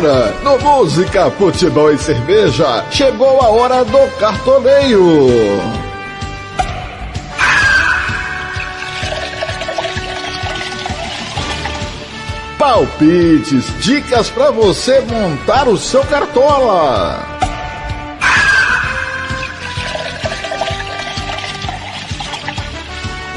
Agora, no Música, Futebol e Cerveja, chegou a hora do cartoneio. Palpites, dicas para você montar o seu cartola.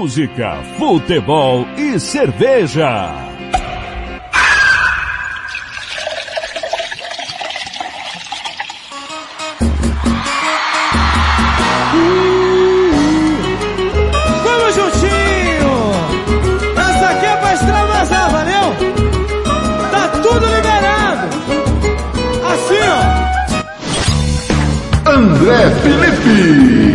Música, futebol e cerveja. Vamos juntinho! Essa aqui é pra extravasar, valeu? Tá tudo liberado! Assim, ó! André Felipe!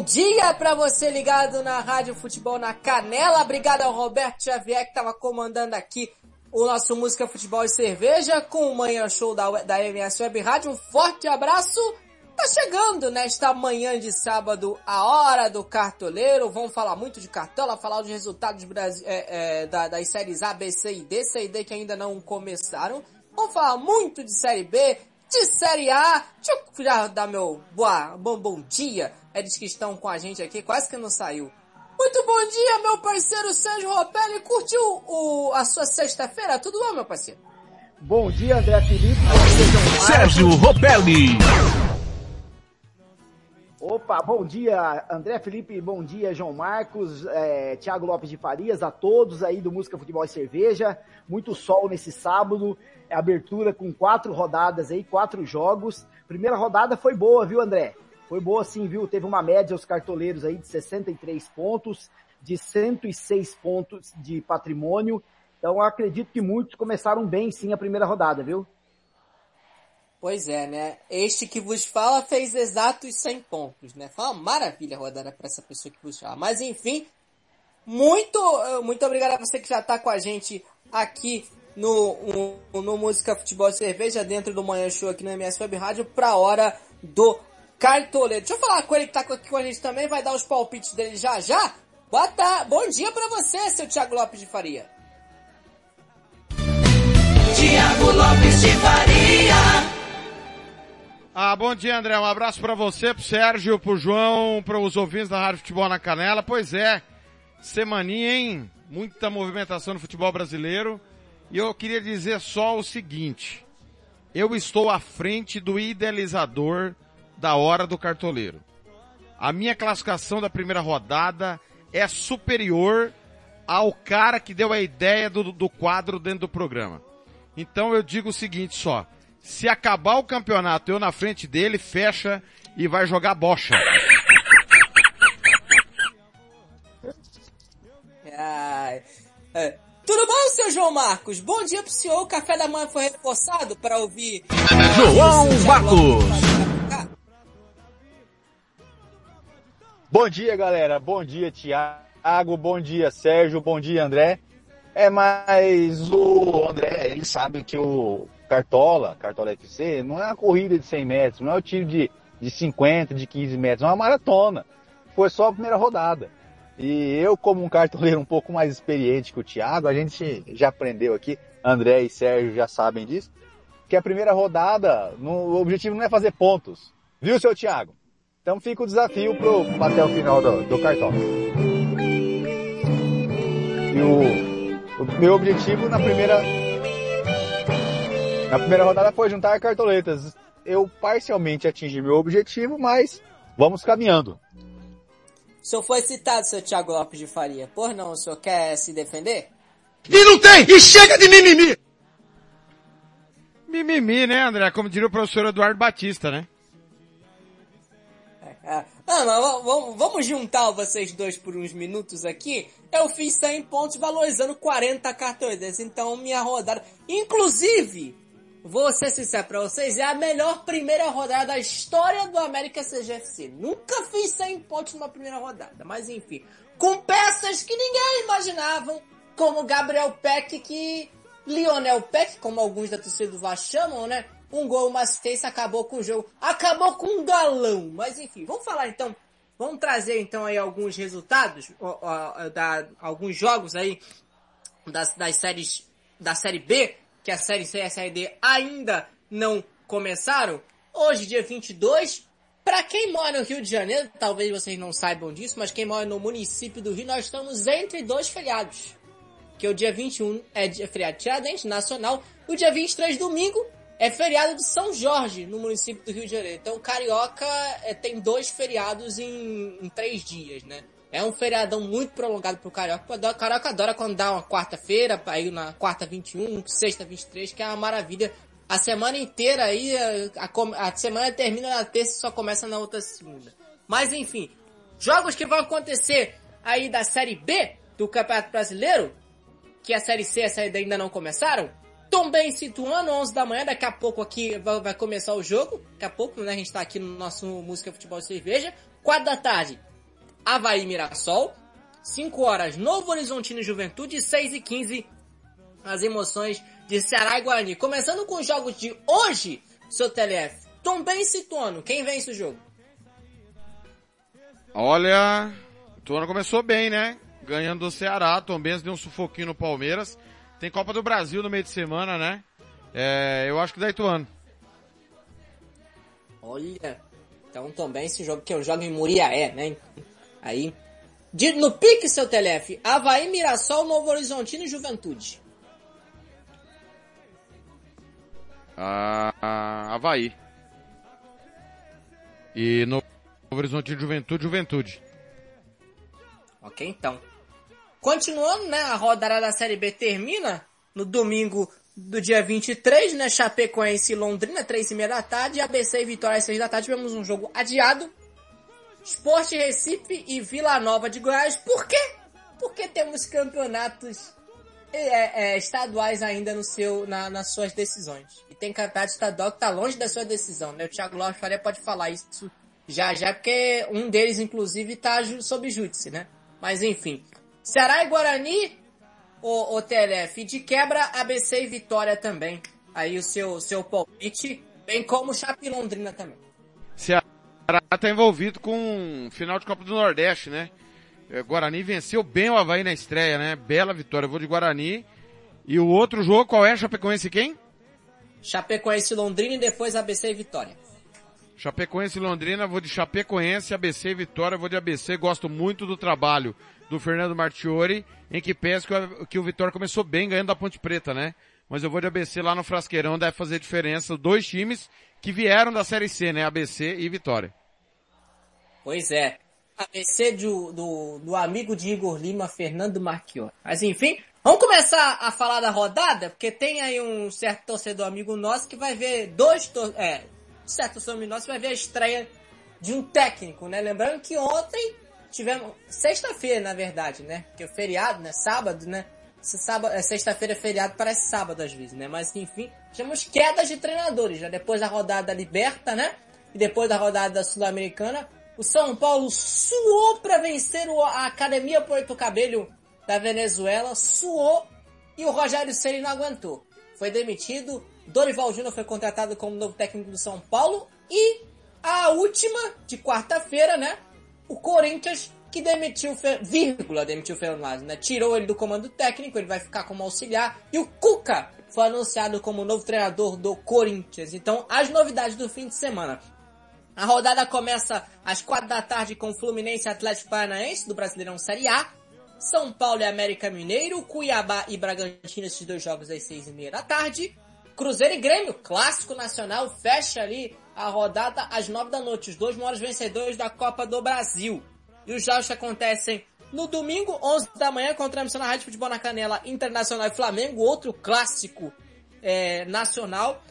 Bom dia para você ligado na Rádio Futebol na Canela. Obrigado ao Roberto Xavier que estava comandando aqui o nosso Música, Futebol e Cerveja com o Manhã Show da, da MS Web Rádio. Um forte abraço. Tá chegando nesta manhã de sábado a hora do cartoleiro. Vamos falar muito de cartola, falar dos resultados é, é, da, das séries A, B, C e D. C e D que ainda não começaram. Vamos falar muito de série B, de série A. Deixa eu já dar meu boa, bom, bom dia eles que estão com a gente aqui, quase que não saiu. Muito bom dia, meu parceiro Sérgio Ropelli. Curtiu o, a sua sexta-feira? Tudo bom, meu parceiro? Bom dia, André Felipe. Sérgio Ropelli. Opa, bom dia, André Felipe, bom dia, João Marcos, é, Thiago Lopes de Farias, a todos aí do Música, Futebol e Cerveja. Muito sol nesse sábado, é abertura com quatro rodadas aí, quatro jogos. Primeira rodada foi boa, viu, André? Foi boa sim, viu? Teve uma média os cartoleiros aí de 63 pontos, de 106 pontos de patrimônio. Então acredito que muitos começaram bem sim a primeira rodada, viu? Pois é, né? Este que vos fala fez exatos 100 pontos, né? Foi uma maravilha a rodada para essa pessoa que vos fala. Mas enfim, muito, muito obrigado a você que já está com a gente aqui no, no, no Música Futebol Cerveja dentro do Manhã Show aqui no MS Web Rádio para a hora do Cartoleiro. Deixa eu falar com ele que tá aqui com a gente também, vai dar os palpites dele já já. Boa tarde, bom dia para você, seu Thiago Lopes de Faria. Thiago Lopes de Faria. Ah, bom dia, André. Um abraço para você, pro Sérgio, pro João, para os ouvintes da Rádio Futebol na Canela. Pois é, semaninha, hein? Muita movimentação no futebol brasileiro. E eu queria dizer só o seguinte. Eu estou à frente do idealizador da hora do cartoleiro. A minha classificação da primeira rodada é superior ao cara que deu a ideia do, do quadro dentro do programa. Então eu digo o seguinte só. Se acabar o campeonato eu na frente dele, fecha e vai jogar bocha. Ai, é. Tudo bom, seu João Marcos? Bom dia pro senhor. O café da manhã foi reforçado para ouvir. João Marcos! Bom dia, galera. Bom dia, Tiago. Bom dia, Sérgio. Bom dia, André. É, mas o André, ele sabe que o Cartola, Cartola FC, não é uma corrida de 100 metros, não é o tiro de, de 50, de 15 metros, é uma maratona. Foi só a primeira rodada. E eu, como um cartoleiro um pouco mais experiente que o Thiago, a gente já aprendeu aqui, André e Sérgio já sabem disso, que a primeira rodada, no, o objetivo não é fazer pontos. Viu, seu Thiago? Então fica o desafio pro, até o final do, do cartão. E o, o, meu objetivo na primeira na primeira rodada foi juntar cartoletas. Eu parcialmente atingi meu objetivo, mas vamos caminhando. O senhor foi citado, seu Thiago Lopes de Faria. Por não, o senhor quer se defender? E não tem! E chega de mimimi! Mimimi, né, André? Como diria o professor Eduardo Batista, né? É. Ah, mas vamos, juntar vocês dois por uns minutos aqui. Eu fiz 100 pontos valorizando 40 cartões. Então minha rodada... Inclusive, vou ser sincero pra vocês, é a melhor primeira rodada da história do América CGFC. Nunca fiz 100 pontos numa primeira rodada, mas enfim. Com peças que ninguém imaginavam, como Gabriel Peck, que Lionel Peck, como alguns da torcida do Vasco chamam, né? Um gol, uma assistência, acabou com o jogo. Acabou com um galão. Mas enfim, vamos falar então. Vamos trazer então aí alguns resultados, ó, ó, da, alguns jogos aí das, das séries da série B, que a série C e a série D ainda não começaram. Hoje, dia 22, para quem mora no Rio de Janeiro, talvez vocês não saibam disso, mas quem mora no município do Rio, nós estamos entre dois feriados. Que o dia 21 é feriado Tiradentes, nacional, o dia 23, domingo, é feriado de São Jorge, no município do Rio de Janeiro. Então, Carioca é, tem dois feriados em, em, três dias, né? É um feriadão muito prolongado pro Carioca. O Carioca adora quando dá uma quarta-feira, aí na quarta 21, sexta 23, que é uma maravilha. A semana inteira aí, a, a, a semana termina na terça e só começa na outra segunda. Mas enfim, jogos que vão acontecer aí da Série B do Campeonato Brasileiro, que a Série C e a Série D ainda não começaram, também situando 11 da manhã, daqui a pouco aqui vai, vai, começar o jogo. Daqui a pouco, né? A gente tá aqui no nosso Música Futebol e Cerveja. 4 da tarde, Havaí Mirassol. 5 horas, Novo Horizontino e Juventude. 6 e 15, as emoções de Ceará e Guarani. Começando com os jogos de hoje, seu TLF. Também situando, quem vence o jogo? Olha, o Tuano começou bem, né? Ganhando do Ceará, Tom Benz deu um sufoquinho no Palmeiras. Tem Copa do Brasil no meio de semana, né? É, eu acho que dá Ituano. Olha, então também esse jogo que eu jogo em Muriaé, né? Aí, no pique seu Telef, Havaí, Mirassol, Novo Horizontino e Juventude. Ah, ah, Havaí. E Novo Horizontino, Juventude, Juventude. Ok, então. Continuando, né, a rodada da Série B termina no domingo do dia 23, né, Chapecoense e Londrina, 3 e meia da tarde, ABC e Vitória às 6 da tarde, tivemos um jogo adiado. Esporte Recife e Vila Nova de Goiás, por quê? Porque temos campeonatos é, é, estaduais ainda no seu, na, nas suas decisões. E tem campeonato estadual que está longe da sua decisão, né? O Thiago Lopes Faria pode falar isso já já, porque um deles, inclusive, está sob júdice, né? Mas enfim. Ceará e Guarani, o, o TLF, de quebra, ABC e Vitória também. Aí o seu, seu palpite, bem como Chape Londrina também. Ceará está envolvido com final de Copa do Nordeste, né? É, Guarani venceu bem o Havaí na estreia, né? Bela vitória. Eu vou de Guarani. E o outro jogo, qual é? Chapecoense quem? Chapecoense Londrina e depois ABC e Vitória. Chapecoense e Londrina, vou de Chapecoense, ABC e Vitória, vou de ABC. Gosto muito do trabalho do Fernando Martiori, em que penso que o, que o Vitória começou bem ganhando da Ponte Preta, né? Mas eu vou de ABC lá no Frasqueirão, deve fazer diferença. Dois times que vieram da Série C, né? ABC e Vitória. Pois é. ABC do, do, do amigo de Igor Lima, Fernando Marchiori. Mas enfim, vamos começar a falar da rodada, porque tem aí um certo torcedor amigo nosso que vai ver dois, é, certo torcedor nosso vai ver a estreia de um técnico, né? Lembrando que ontem tivemos sexta-feira, na verdade, né? Que é feriado, né? Sábado, né? Sábado, é, sexta-feira é feriado, parece sábado às vezes, né? Mas enfim, tivemos quedas de treinadores, já depois da rodada liberta, né? E depois da rodada sul-americana, o São Paulo suou para vencer a Academia Porto Cabello da Venezuela, suou e o Rogério Ceni não aguentou. Foi demitido, Dorival Júnior foi contratado como novo técnico do São Paulo e a última de quarta-feira, né? O Corinthians que demitiu, vírgula, demitiu o Fernando né? Tirou ele do comando técnico, ele vai ficar como auxiliar. E o Cuca foi anunciado como novo treinador do Corinthians. Então, as novidades do fim de semana. A rodada começa às quatro da tarde com Fluminense e Atlético Paranaense do Brasileirão Série A. São Paulo e América Mineiro, Cuiabá e Bragantino, esses dois jogos às seis e meia da tarde. Cruzeiro e Grêmio, clássico nacional, fecha ali a rodada às nove da noite. Os dois maiores vencedores da Copa do Brasil. E os jogos acontecem no domingo, 11 da manhã, com transmissão na Rádio Futebol na Canela, Internacional e Flamengo, outro clássico é, nacional.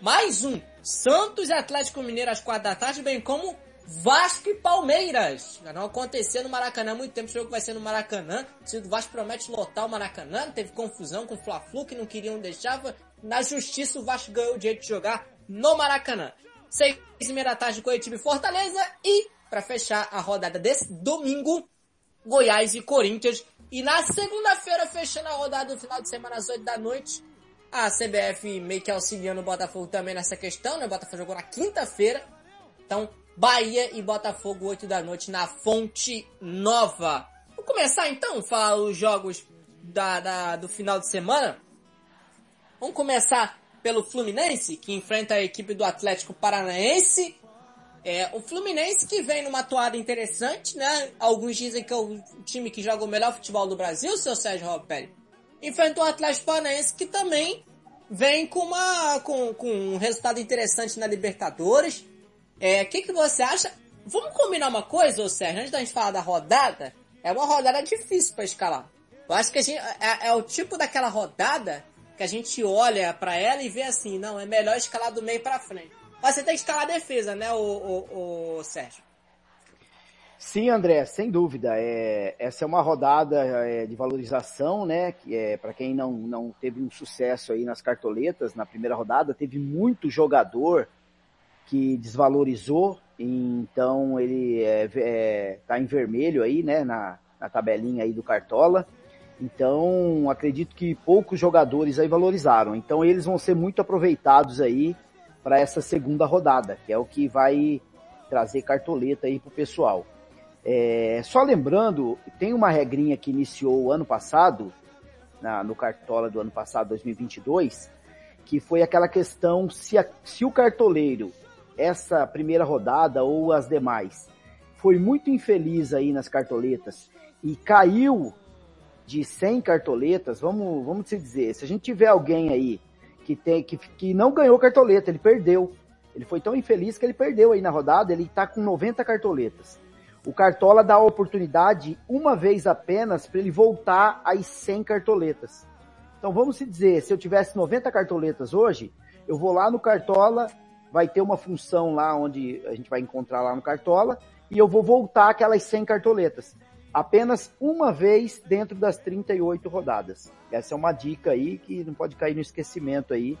Mais um, Santos e Atlético Mineiro às quatro da tarde, bem como Vasco e Palmeiras. Não acontecia no Maracanã há muito tempo, o jogo vai ser no Maracanã. O Vasco promete lotar o Maracanã, teve confusão com o Fla-Flu que não queriam deixar. Na justiça o Vasco ganhou o direito de jogar no Maracanã. Seis e meia da tarde, Curitiba e Fortaleza. E, para fechar a rodada desse domingo, Goiás e Corinthians. E na segunda-feira, fechando a rodada do final de semana às 8 da noite, a CBF meio que auxiliando o Botafogo também nessa questão, né? O Botafogo jogou na quinta-feira. Então, Bahia e Botafogo, 8 da noite, na Fonte Nova. Vamos começar então, falar os jogos da, da, do final de semana. Vamos começar pelo Fluminense, que enfrenta a equipe do Atlético Paranaense. É, o Fluminense que vem numa toada interessante, né? Alguns dizem que é o time que joga o melhor futebol do Brasil, seu Sérgio Ropelli. Enfrenta o Atlético Paranaense que também vem com, uma, com, com um resultado interessante na Libertadores. É, o que, que você acha? Vamos combinar uma coisa, ô Sérgio, antes da gente falar da rodada, é uma rodada difícil para escalar. Eu acho que a gente, é, é, o tipo daquela rodada que a gente olha para ela e vê assim, não, é melhor escalar do meio para frente. Mas você tem que escalar a defesa, né, o, o, Sérgio? Sim, André, sem dúvida. É, essa é uma rodada é, de valorização, né? Que é para quem não, não teve um sucesso aí nas cartoletas na primeira rodada, teve muito jogador que desvalorizou, então ele é, é, tá em vermelho aí, né, na, na tabelinha aí do Cartola. Então, acredito que poucos jogadores aí valorizaram. Então, eles vão ser muito aproveitados aí para essa segunda rodada, que é o que vai trazer cartoleta aí pro pessoal. É, só lembrando, tem uma regrinha que iniciou o ano passado, na, no Cartola do ano passado, 2022, que foi aquela questão se, a, se o cartoleiro essa primeira rodada ou as demais foi muito infeliz aí nas cartoletas e caiu de 100 cartoletas, vamos, vamos dizer, se a gente tiver alguém aí que, tem, que, que não ganhou cartoleta, ele perdeu. Ele foi tão infeliz que ele perdeu aí na rodada, ele tá com 90 cartoletas. O Cartola dá a oportunidade, uma vez apenas, para ele voltar às 100 cartoletas. Então vamos se dizer, se eu tivesse 90 cartoletas hoje, eu vou lá no Cartola vai ter uma função lá onde a gente vai encontrar lá no Cartola e eu vou voltar aquelas 100 cartoletas. Apenas uma vez dentro das 38 rodadas. Essa é uma dica aí que não pode cair no esquecimento aí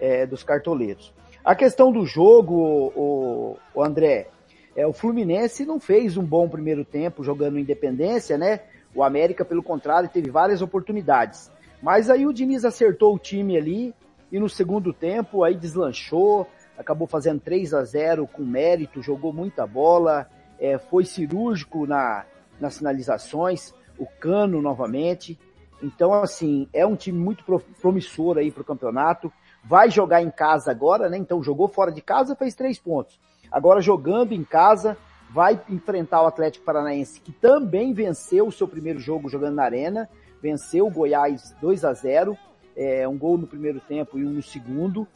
é, dos cartoleiros. A questão do jogo, o, o André, é, o Fluminense não fez um bom primeiro tempo jogando Independência, né? O América, pelo contrário, teve várias oportunidades. Mas aí o Diniz acertou o time ali e no segundo tempo aí deslanchou, acabou fazendo 3 a 0 com mérito, jogou muita bola, é, foi cirúrgico na, nas finalizações, o Cano novamente. Então, assim, é um time muito promissor aí para o campeonato. Vai jogar em casa agora, né? Então jogou fora de casa, fez três pontos. Agora jogando em casa, vai enfrentar o Atlético Paranaense, que também venceu o seu primeiro jogo jogando na Arena, venceu o Goiás 2 a 0 é, um gol no primeiro tempo e um no segundo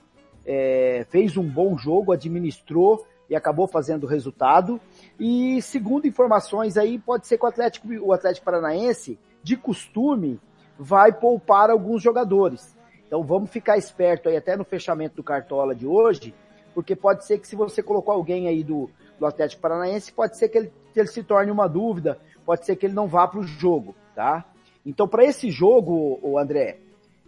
é, fez um bom jogo, administrou e acabou fazendo o resultado. E segundo informações aí, pode ser que o Atlético, o Atlético Paranaense, de costume, vai poupar alguns jogadores. Então vamos ficar esperto aí até no fechamento do Cartola de hoje, porque pode ser que se você colocou alguém aí do, do Atlético Paranaense, pode ser que ele, que ele se torne uma dúvida, pode ser que ele não vá para o jogo, tá? Então para esse jogo, o André,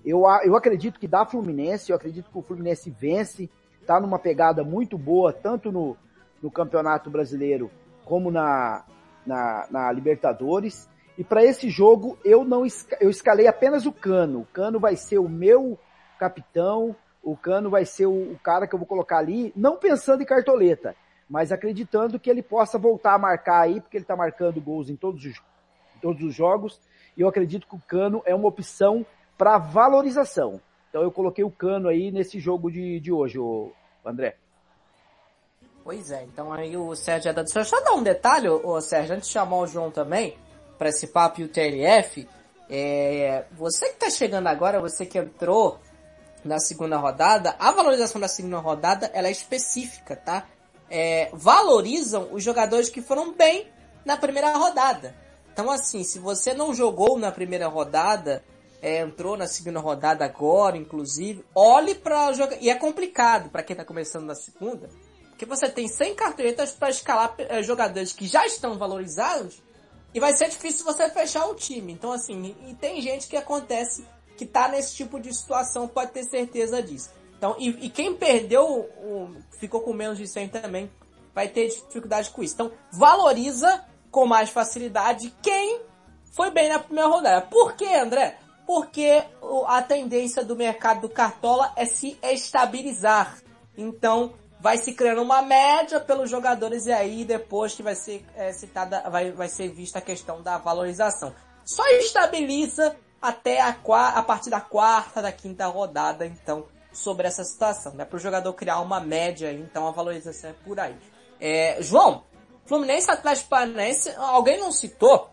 eu, eu acredito que dá Fluminense, eu acredito que o Fluminense vence, tá numa pegada muito boa, tanto no, no Campeonato Brasileiro como na, na, na Libertadores. E para esse jogo eu não eu escalei apenas o Cano. O Cano vai ser o meu capitão, o Cano vai ser o, o cara que eu vou colocar ali, não pensando em cartoleta, mas acreditando que ele possa voltar a marcar aí, porque ele está marcando gols em todos os, em todos os jogos. E eu acredito que o Cano é uma opção para valorização. Então eu coloquei o cano aí nesse jogo de, de hoje, o André. Pois é, então aí o Sérgio é da Deixa eu dar um detalhe, ô Sérgio, antes de chamar o João também, para esse papo e o TLF, é, você que tá chegando agora, você que entrou na segunda rodada, a valorização da segunda rodada, ela é específica, tá? É, valorizam os jogadores que foram bem na primeira rodada. Então assim, se você não jogou na primeira rodada, é, entrou na segunda rodada agora, inclusive. Olhe para jogar. E é complicado para quem tá começando na segunda. Porque você tem 100 cartoletas para escalar eh, jogadores que já estão valorizados e vai ser difícil você fechar o time. Então, assim, e tem gente que acontece que tá nesse tipo de situação, pode ter certeza disso. Então, e, e quem perdeu, o, ficou com menos de 100 também, vai ter dificuldade com isso. Então, valoriza com mais facilidade quem foi bem na primeira rodada. Por quê, André? Porque a tendência do mercado do Cartola é se estabilizar. Então, vai se criando uma média pelos jogadores e aí depois que vai ser é, citada, vai, vai ser vista a questão da valorização. Só estabiliza até a, a partir da quarta, da quinta rodada, então, sobre essa situação. Né? Para o jogador criar uma média, então a valorização é por aí. É, João, Fluminense Atlético Paranaense, alguém não citou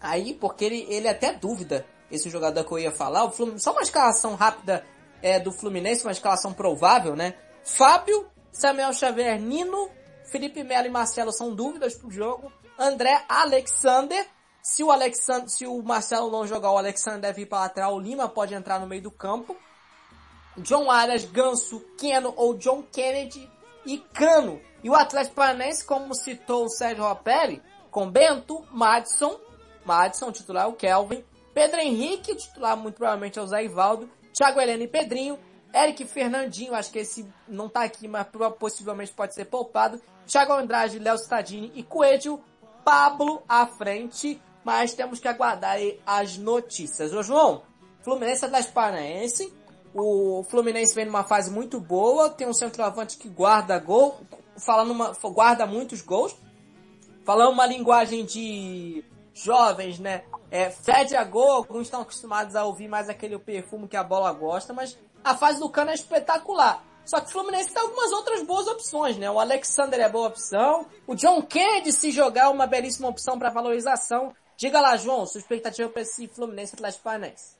aí, porque ele, ele é até dúvida, esse jogador que eu ia falar, o Fluminense, só uma escalação rápida é, do Fluminense, uma escalação provável, né? Fábio, Samuel Xavier, Nino, Felipe Melo e Marcelo são dúvidas pro jogo. André Alexander, se o Alexander, se o Marcelo não jogar, o Alexander deve ir para lateral, o Lima pode entrar no meio do campo. John Arias, Ganso, Keno ou John Kennedy e Cano. E o Atlético Paranaense, como citou o Sérgio Ropelli, com Bento, Madison, Madison, titular é o Kelvin, Pedro Henrique, titular muito provavelmente é o Zé Ivaldo, Thiago Helena e Pedrinho, Eric Fernandinho, acho que esse não tá aqui, mas possivelmente pode ser poupado, Thiago Andrade, Léo Stadini e Coelho, Pablo à frente, mas temos que aguardar as notícias. Ô João, Fluminense Atlético Paranaense, o Fluminense vem numa fase muito boa, tem um centroavante que guarda gol, falando uma, guarda muitos gols. Falando uma linguagem de jovens, né? É, fede a gol, alguns estão acostumados a ouvir mais aquele perfume que a bola gosta, mas a fase do Cano é espetacular. Só que o Fluminense tem algumas outras boas opções, né? O Alexander é boa opção, o John Kennedy se jogar é uma belíssima opção para valorização. Diga lá, João, sua expectativa para esse Fluminense Atlético Paranaense.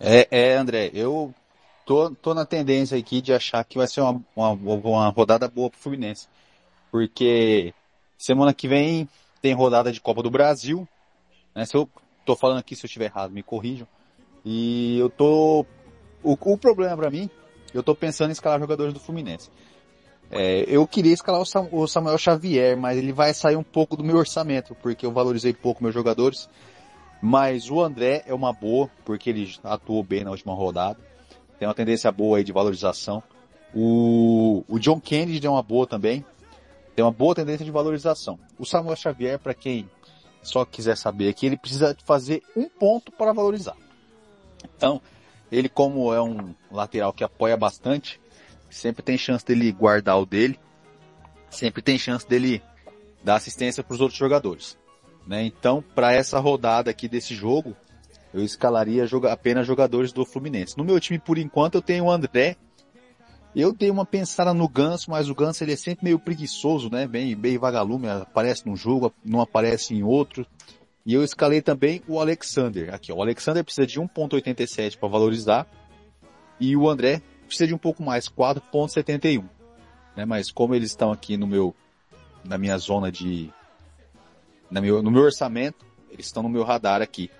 É, é, André, eu tô, tô na tendência aqui de achar que vai ser uma, uma, uma rodada boa pro Fluminense. Porque semana que vem tem rodada de Copa do Brasil. Né? Se eu tô falando aqui, se eu estiver errado, me corrijam. E eu tô. O, o problema para mim, eu tô pensando em escalar jogadores do Fluminense. É, eu queria escalar o Samuel Xavier, mas ele vai sair um pouco do meu orçamento, porque eu valorizei pouco meus jogadores. Mas o André é uma boa, porque ele atuou bem na última rodada. Tem uma tendência boa aí de valorização. O, o John Kennedy é uma boa também. Tem uma boa tendência de valorização. O Samuel Xavier, para quem só quiser saber aqui, ele precisa fazer um ponto para valorizar. Então, ele como é um lateral que apoia bastante, sempre tem chance dele guardar o dele, sempre tem chance dele dar assistência para os outros jogadores. Né? Então, para essa rodada aqui desse jogo, eu escalaria joga apenas jogadores do Fluminense. No meu time, por enquanto, eu tenho o André. Eu dei uma pensada no Ganso, mas o Ganso ele é sempre meio preguiçoso, né? Bem, bem vagalume, aparece num jogo, não aparece em outro. E eu escalei também o Alexander. Aqui, ó, o Alexander precisa de 1.87 para valorizar. E o André precisa de um pouco mais, 4.71. Né? Mas como eles estão aqui no meu, na minha zona de meu, no meu orçamento, eles estão no meu radar aqui.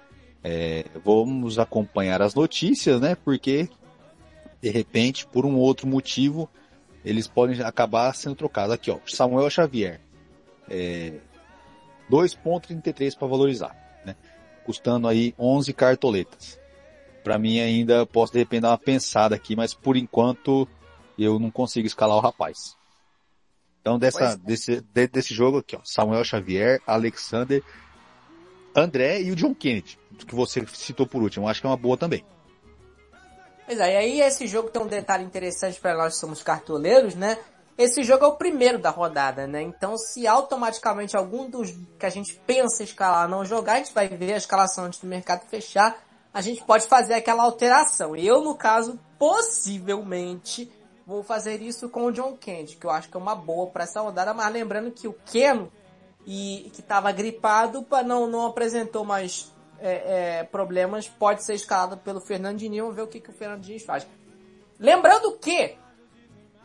É, vamos acompanhar as notícias, né? Porque de repente, por um outro motivo, eles podem acabar sendo trocados. Aqui, ó, Samuel Xavier, é, 2.33 para valorizar, né? Custando aí 11 cartoletas. Para mim ainda posso de repente dar uma pensada aqui, mas por enquanto eu não consigo escalar o rapaz. Então dessa, desse, desse jogo aqui, ó, Samuel Xavier, Alexander, André e o John Kennedy, que você citou por último. Acho que é uma boa também. Pois é, e aí esse jogo tem um detalhe interessante para nós que somos cartoleiros, né? Esse jogo é o primeiro da rodada, né? Então se automaticamente algum dos que a gente pensa escalar não jogar, a gente vai ver a escalação antes do mercado fechar, a gente pode fazer aquela alteração. Eu, no caso, possivelmente vou fazer isso com o John Kennedy, que eu acho que é uma boa para essa rodada, mas lembrando que o Keno, e que estava gripado, não, não apresentou mais é, é, problemas, pode ser escalado pelo Fernandinho, vamos ver o que, que o Fernandinho faz. Lembrando que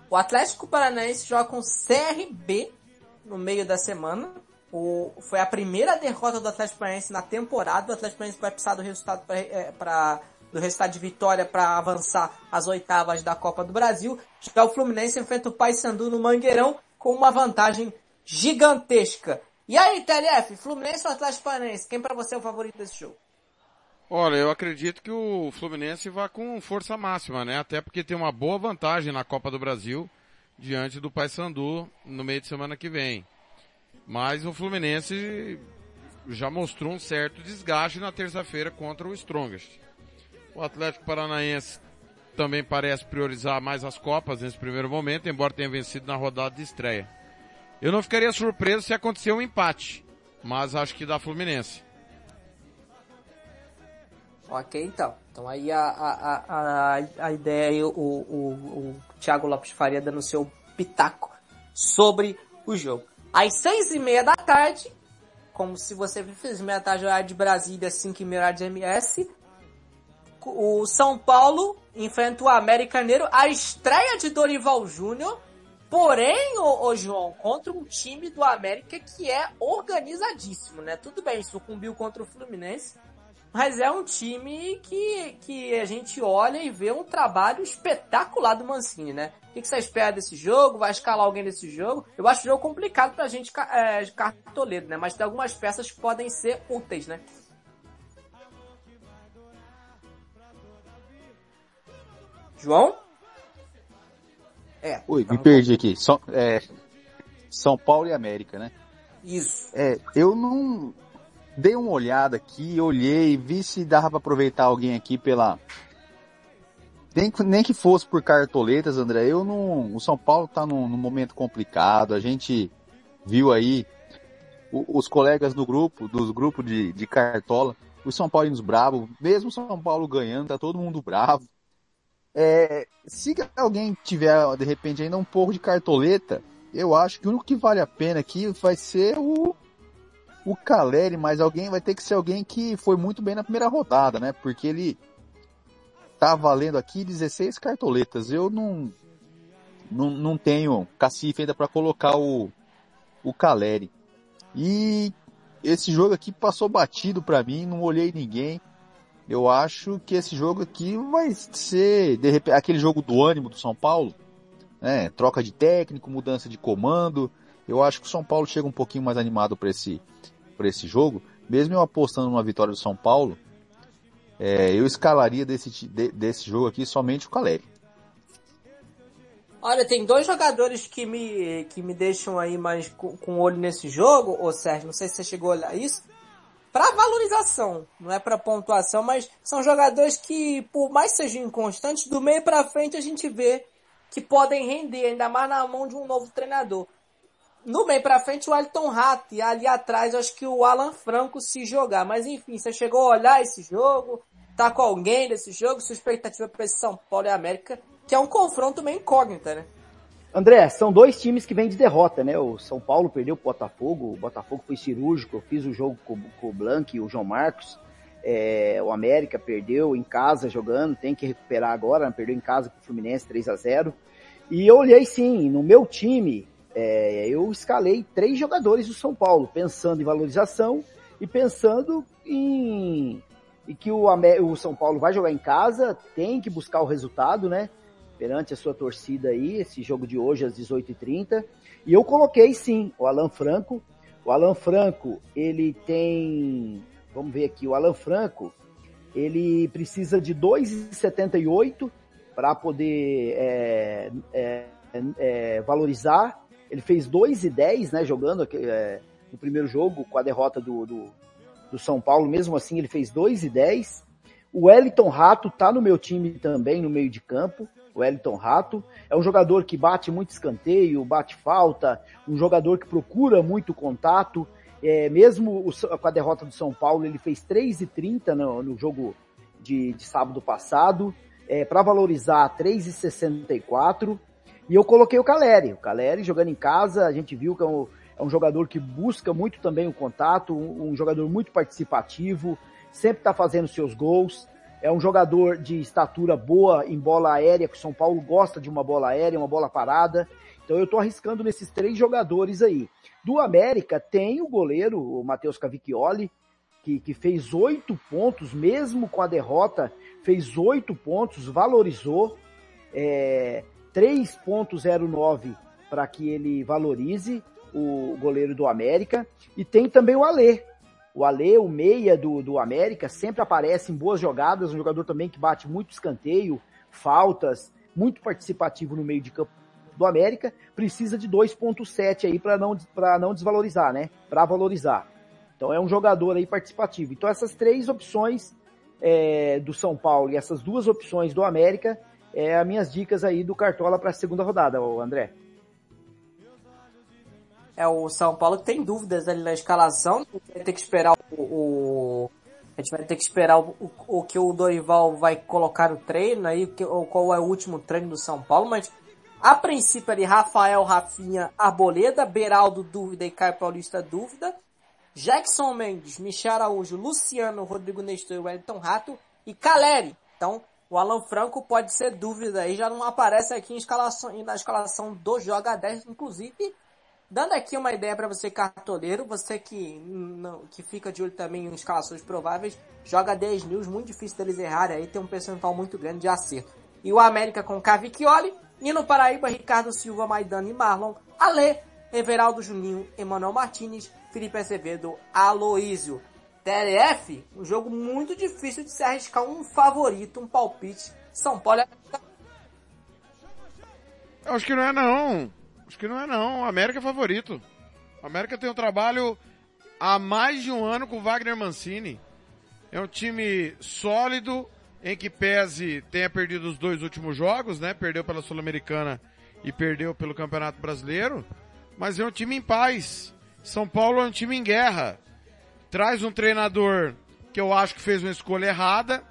o Atlético Paranaense joga com CRB no meio da semana. O, foi a primeira derrota do Atlético Paranaense na temporada. O Atlético Paranaense vai precisar do resultado para é, do resultado de vitória para avançar às oitavas da Copa do Brasil. Já o Fluminense enfrenta o Paysandu no Mangueirão com uma vantagem gigantesca. E aí, TLF, Fluminense ou Atlético Paranaense? Quem para você é o favorito desse jogo? Olha, eu acredito que o Fluminense vá com força máxima, né? Até porque tem uma boa vantagem na Copa do Brasil diante do Paysandu no meio de semana que vem. Mas o Fluminense já mostrou um certo desgaste na terça-feira contra o Strongest. O Atlético Paranaense também parece priorizar mais as Copas nesse primeiro momento, embora tenha vencido na rodada de estreia. Eu não ficaria surpreso se acontecer um empate, mas acho que dá Fluminense. Ok, então. Então aí a, a, a, a ideia aí, o, o, o Thiago Lopes Faria dando seu pitaco sobre o jogo. Às seis e meia da tarde, como se você fez meia tarde horário de Brasília, cinco e meia horário de MS, o São Paulo enfrenta o América Mineiro, a estreia de Dorival Júnior, porém, ô, ô, João, contra um time do América que é organizadíssimo, né? Tudo bem, sucumbiu contra o Fluminense, mas é um time que, que a gente olha e vê um trabalho espetacular do Mancini, né? O que, você espera desse jogo? Vai escalar alguém desse jogo? Eu acho o jogo complicado pra gente é, cartoleiro, né? Mas tem algumas peças que podem ser úteis, né? João? É. Oi, me perdi aqui. São, é, São Paulo e América, né? Isso. É, eu não, dei uma olhada aqui, olhei, vi se dava para aproveitar alguém aqui pela. Nem, nem que fosse por cartoletas, André. Eu não. O São Paulo tá num, num momento complicado. A gente viu aí o, os colegas do grupo, dos grupos de, de cartola, os São Paulinos bravos, mesmo São Paulo ganhando, tá todo mundo bravo. É, se alguém tiver, de repente, ainda um pouco de cartoleta, eu acho que o único que vale a pena aqui vai ser o o Caleri, mas alguém vai ter que ser alguém que foi muito bem na primeira rodada, né? Porque ele tá valendo aqui 16 cartoletas. Eu não não, não tenho cacife ainda para colocar o o Caleri. E esse jogo aqui passou batido para mim, não olhei ninguém. Eu acho que esse jogo aqui vai ser de repente, aquele jogo do ânimo do São Paulo, né? Troca de técnico, mudança de comando. Eu acho que o São Paulo chega um pouquinho mais animado para esse para esse jogo, mesmo eu apostando numa vitória do São Paulo, é, eu escalaria desse, de, desse jogo aqui somente o Caleri. Olha, tem dois jogadores que me, que me deixam aí mais com, com olho nesse jogo, ô Sérgio, não sei se você chegou a olhar isso, para valorização, não é para pontuação, mas são jogadores que, por mais sejam inconstantes, do meio para frente a gente vê que podem render, ainda mais na mão de um novo treinador. No meio pra frente, o Elton Rato. E ali atrás, acho que o Alan Franco se jogar. Mas enfim, você chegou a olhar esse jogo? Tá com alguém desse jogo? Sua expectativa para esse São Paulo e América? Que é um confronto meio incógnita, né? André, são dois times que vêm de derrota, né? O São Paulo perdeu o Botafogo, o Botafogo foi cirúrgico, eu fiz o jogo com, com o Blank e o João Marcos. É, o América perdeu em casa jogando, tem que recuperar agora, perdeu em casa com o Fluminense 3 a 0 E eu olhei sim, no meu time, é, eu escalei três jogadores do São Paulo, pensando em valorização e pensando em, em que o, o, São Paulo vai jogar em casa, tem que buscar o resultado, né? Perante a sua torcida aí, esse jogo de hoje às 18h30. E eu coloquei sim o Alan Franco. O Alan Franco, ele tem. Vamos ver aqui, o Alan Franco, ele precisa de 2,78 para poder é, é, é, valorizar ele fez 2 e 10, né, jogando é, no primeiro jogo com a derrota do, do, do, São Paulo. Mesmo assim, ele fez 2 e 10. O Wellington Rato tá no meu time também, no meio de campo. O Wellington Rato é um jogador que bate muito escanteio, bate falta, um jogador que procura muito contato. É, mesmo o, com a derrota do São Paulo, ele fez 3 e 30 no, no jogo de, de sábado passado. É, para valorizar 3,64. E eu coloquei o Caleri. O Caleri jogando em casa, a gente viu que é um, é um jogador que busca muito também o contato, um, um jogador muito participativo, sempre está fazendo seus gols. É um jogador de estatura boa em bola aérea, que o São Paulo gosta de uma bola aérea, uma bola parada. Então eu estou arriscando nesses três jogadores aí. Do América tem o goleiro, o Matheus Cavicchioli, que, que fez oito pontos, mesmo com a derrota, fez 8 pontos, valorizou, é, 3.09 para que ele valorize o goleiro do América. E tem também o Alê. O Alê, o meia do, do América, sempre aparece em boas jogadas, um jogador também que bate muito escanteio, faltas, muito participativo no meio de campo do América, precisa de 2.7 aí para não, não desvalorizar, né? Para valorizar. Então é um jogador aí participativo. Então essas três opções é, do São Paulo e essas duas opções do América é as minhas dicas aí do Cartola para a segunda rodada, André. É o São Paulo que tem dúvidas ali na escalação, vai ter que esperar o, o a gente vai ter que esperar o, o, o, que o Dorival vai colocar no treino aí, que, ou qual é o último treino do São Paulo, mas a princípio ali Rafael, Rafinha, Arboleda, Beraldo, dúvida e Caio Paulista, dúvida. Jackson Mendes, Michel Araújo, Luciano, Rodrigo Nestor, Wellington Rato e Caleri. Então, o Alan Franco pode ser dúvida aí, já não aparece aqui em escalação, na escalação do Joga 10, inclusive, dando aqui uma ideia para você cartoleiro, você que não, que fica de olho também em escalações prováveis, joga 10 news, muito difícil deles errarem aí, tem um percentual muito grande de acerto. E o América com Cavicchioli, e no Paraíba, Ricardo Silva, Maidana e Marlon, Ale, Everaldo Juninho, Emanuel Martinez, Felipe Azevedo, Aloísio. TLF, um jogo muito difícil de se arriscar um favorito, um palpite. São Paulo é... Acho que não é não. Acho que não é não. O América é favorito. O América tem um trabalho há mais de um ano com o Wagner Mancini. É um time sólido, em que Pese tenha perdido os dois últimos jogos, né? Perdeu pela Sul-Americana e perdeu pelo Campeonato Brasileiro. Mas é um time em paz. São Paulo é um time em guerra. Traz um treinador que eu acho que fez uma escolha errada.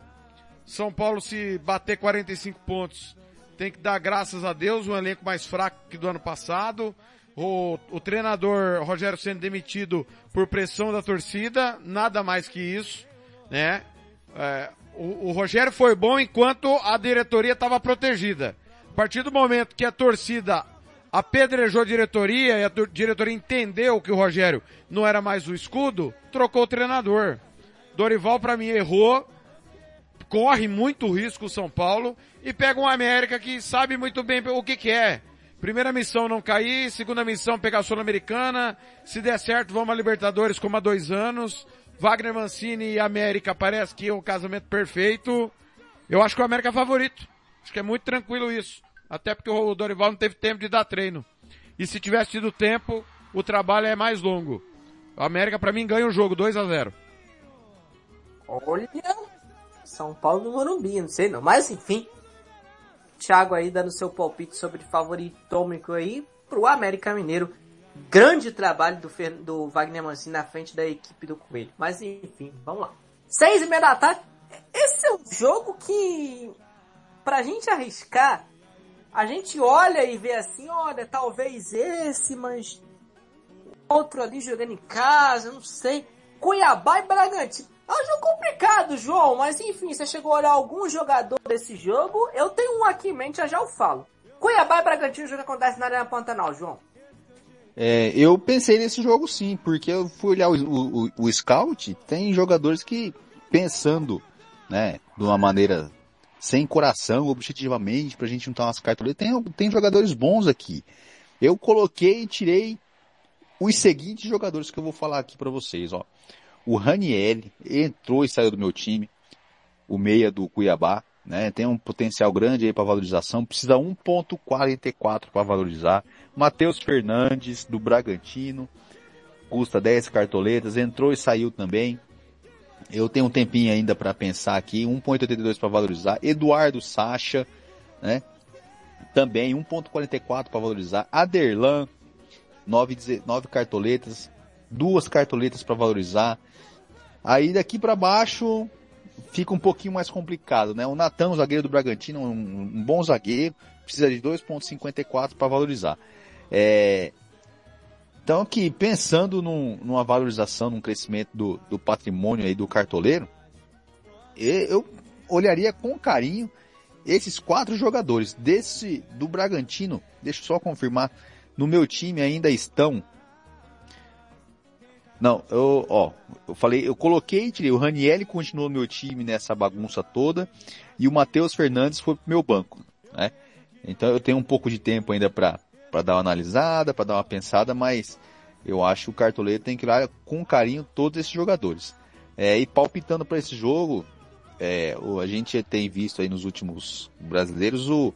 São Paulo se bater 45 pontos tem que dar graças a Deus, um elenco mais fraco que do ano passado. O, o treinador Rogério sendo demitido por pressão da torcida, nada mais que isso, né? É, o, o Rogério foi bom enquanto a diretoria estava protegida. A partir do momento que a torcida apedrejou a diretoria e a diretoria entendeu que o Rogério não era mais o escudo, trocou o treinador. Dorival para mim errou, corre muito risco o São Paulo e pega um América que sabe muito bem o que, é. Primeira missão não cair, segunda missão pegar a Sul-Americana, se der certo vamos a Libertadores como há dois anos. Wagner Mancini e América parece que é um casamento perfeito. Eu acho que o América é favorito. Acho que é muito tranquilo isso. Até porque o Dorival não teve tempo de dar treino. E se tivesse tido tempo, o trabalho é mais longo. O América para mim ganha o jogo 2 a 0. Olha, São Paulo no Morumbi, não sei não, mas enfim. Thiago aí dando seu palpite sobre favoritômico aí pro América Mineiro. Grande trabalho do, do Wagner Mancini na frente da equipe do Coelho. Mas enfim, vamos lá. Seis e meia da tarde. Esse é um jogo que, pra gente arriscar, a gente olha e vê assim, olha, talvez esse, mas outro ali jogando em casa, não sei. Cuiabá e Bragantino. É um jogo complicado, João, mas enfim, você chegou a olhar algum jogador desse jogo? Eu tenho um aqui em mente, já já eu falo. Cuiabá e Bragantino, o jogo acontece na Arena Pantanal, João. É, eu pensei nesse jogo sim, porque eu fui olhar o, o, o Scout, tem jogadores que, pensando, né, de uma maneira sem coração, objetivamente, pra gente juntar umas cartas tem, tem jogadores bons aqui. Eu coloquei e tirei os seguintes jogadores que eu vou falar aqui para vocês, ó. O Raniel entrou e saiu do meu time, o meia do Cuiabá, né? Tem um potencial grande aí para valorização, precisa 1.44 para valorizar. Matheus Fernandes do Bragantino, custa 10 cartoletas, entrou e saiu também. Eu tenho um tempinho ainda para pensar aqui, 1.82 para valorizar. Eduardo Sacha, né? Também 1.44 para valorizar. Aderlan, 9, 9 cartoletas, duas cartoletas para valorizar. Aí daqui para baixo fica um pouquinho mais complicado, né? O Natan, zagueiro do Bragantino, um, um bom zagueiro, precisa de 2.54 para valorizar. É, então, aqui, pensando num, numa valorização, num crescimento do, do patrimônio aí do cartoleiro, eu olharia com carinho esses quatro jogadores. Desse, do Bragantino, deixa eu só confirmar, no meu time ainda estão Não, eu, ó, eu falei, eu coloquei, tirei, o Ranielli continuou no meu time nessa bagunça toda e o Matheus Fernandes foi pro meu banco, né? Então eu tenho um pouco de tempo ainda para para dar uma analisada, para dar uma pensada, mas eu acho que o Cartoleiro tem que olhar com carinho todos esses jogadores. É, e palpitando para esse jogo, é, a gente tem visto aí nos últimos brasileiros o,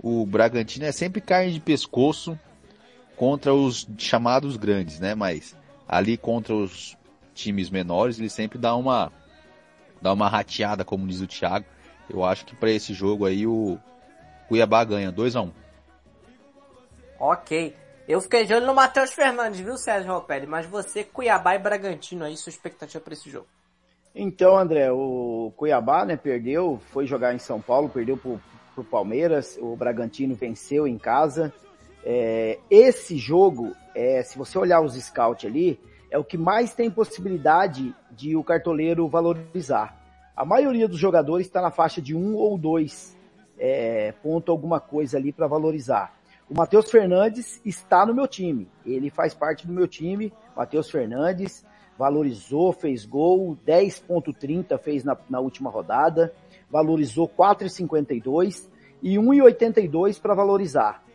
o Bragantino é sempre carne de pescoço contra os chamados grandes, né? Mas ali contra os times menores ele sempre dá uma dá uma rateada, como diz o Thiago. Eu acho que para esse jogo aí o Cuiabá ganha 2 a 1 um. Ok. Eu fiquei de olho no Matheus Fernandes, viu, Sérgio Ropelli? Mas você, Cuiabá e Bragantino aí, sua expectativa para esse jogo? Então, André, o Cuiabá, né, perdeu, foi jogar em São Paulo, perdeu pro, pro Palmeiras, o Bragantino venceu em casa. É, esse jogo, é, se você olhar os scouts ali, é o que mais tem possibilidade de o cartoleiro valorizar. A maioria dos jogadores está na faixa de um ou dois é, ponto alguma coisa ali para valorizar. O Matheus Fernandes está no meu time. Ele faz parte do meu time. Matheus Fernandes valorizou, fez gol, 10.30 fez na, na última rodada, valorizou 4,52 e 1,82 para valorizar.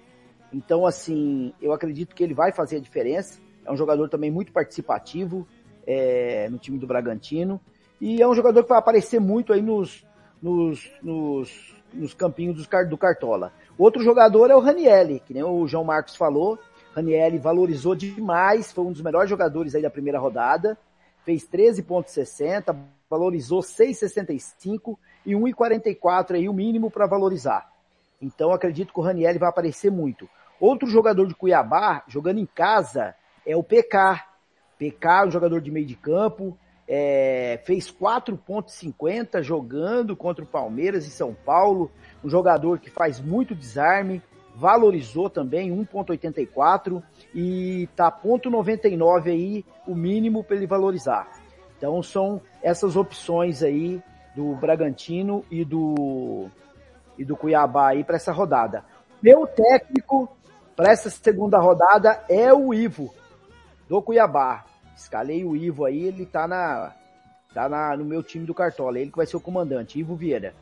Então, assim, eu acredito que ele vai fazer a diferença. É um jogador também muito participativo é, no time do Bragantino. E é um jogador que vai aparecer muito aí nos, nos, nos, nos campinhos do, do Cartola. Outro jogador é o Ranielli, que nem o João Marcos falou. Ranielli valorizou demais, foi um dos melhores jogadores aí da primeira rodada. Fez 13,60, valorizou 6,65 e 1,44 aí o mínimo para valorizar. Então acredito que o Ranielli vai aparecer muito. Outro jogador de Cuiabá, jogando em casa, é o PK. PK, um jogador de meio de campo, é, fez 4,50 jogando contra o Palmeiras e São Paulo um jogador que faz muito desarme, valorizou também 1.84 e tá ponto 99 aí o mínimo para ele valorizar. Então são essas opções aí do Bragantino e do e do Cuiabá aí para essa rodada. Meu técnico para essa segunda rodada é o Ivo do Cuiabá. Escalei o Ivo aí, ele tá na tá na, no meu time do Cartola, ele que vai ser o comandante, Ivo Vieira.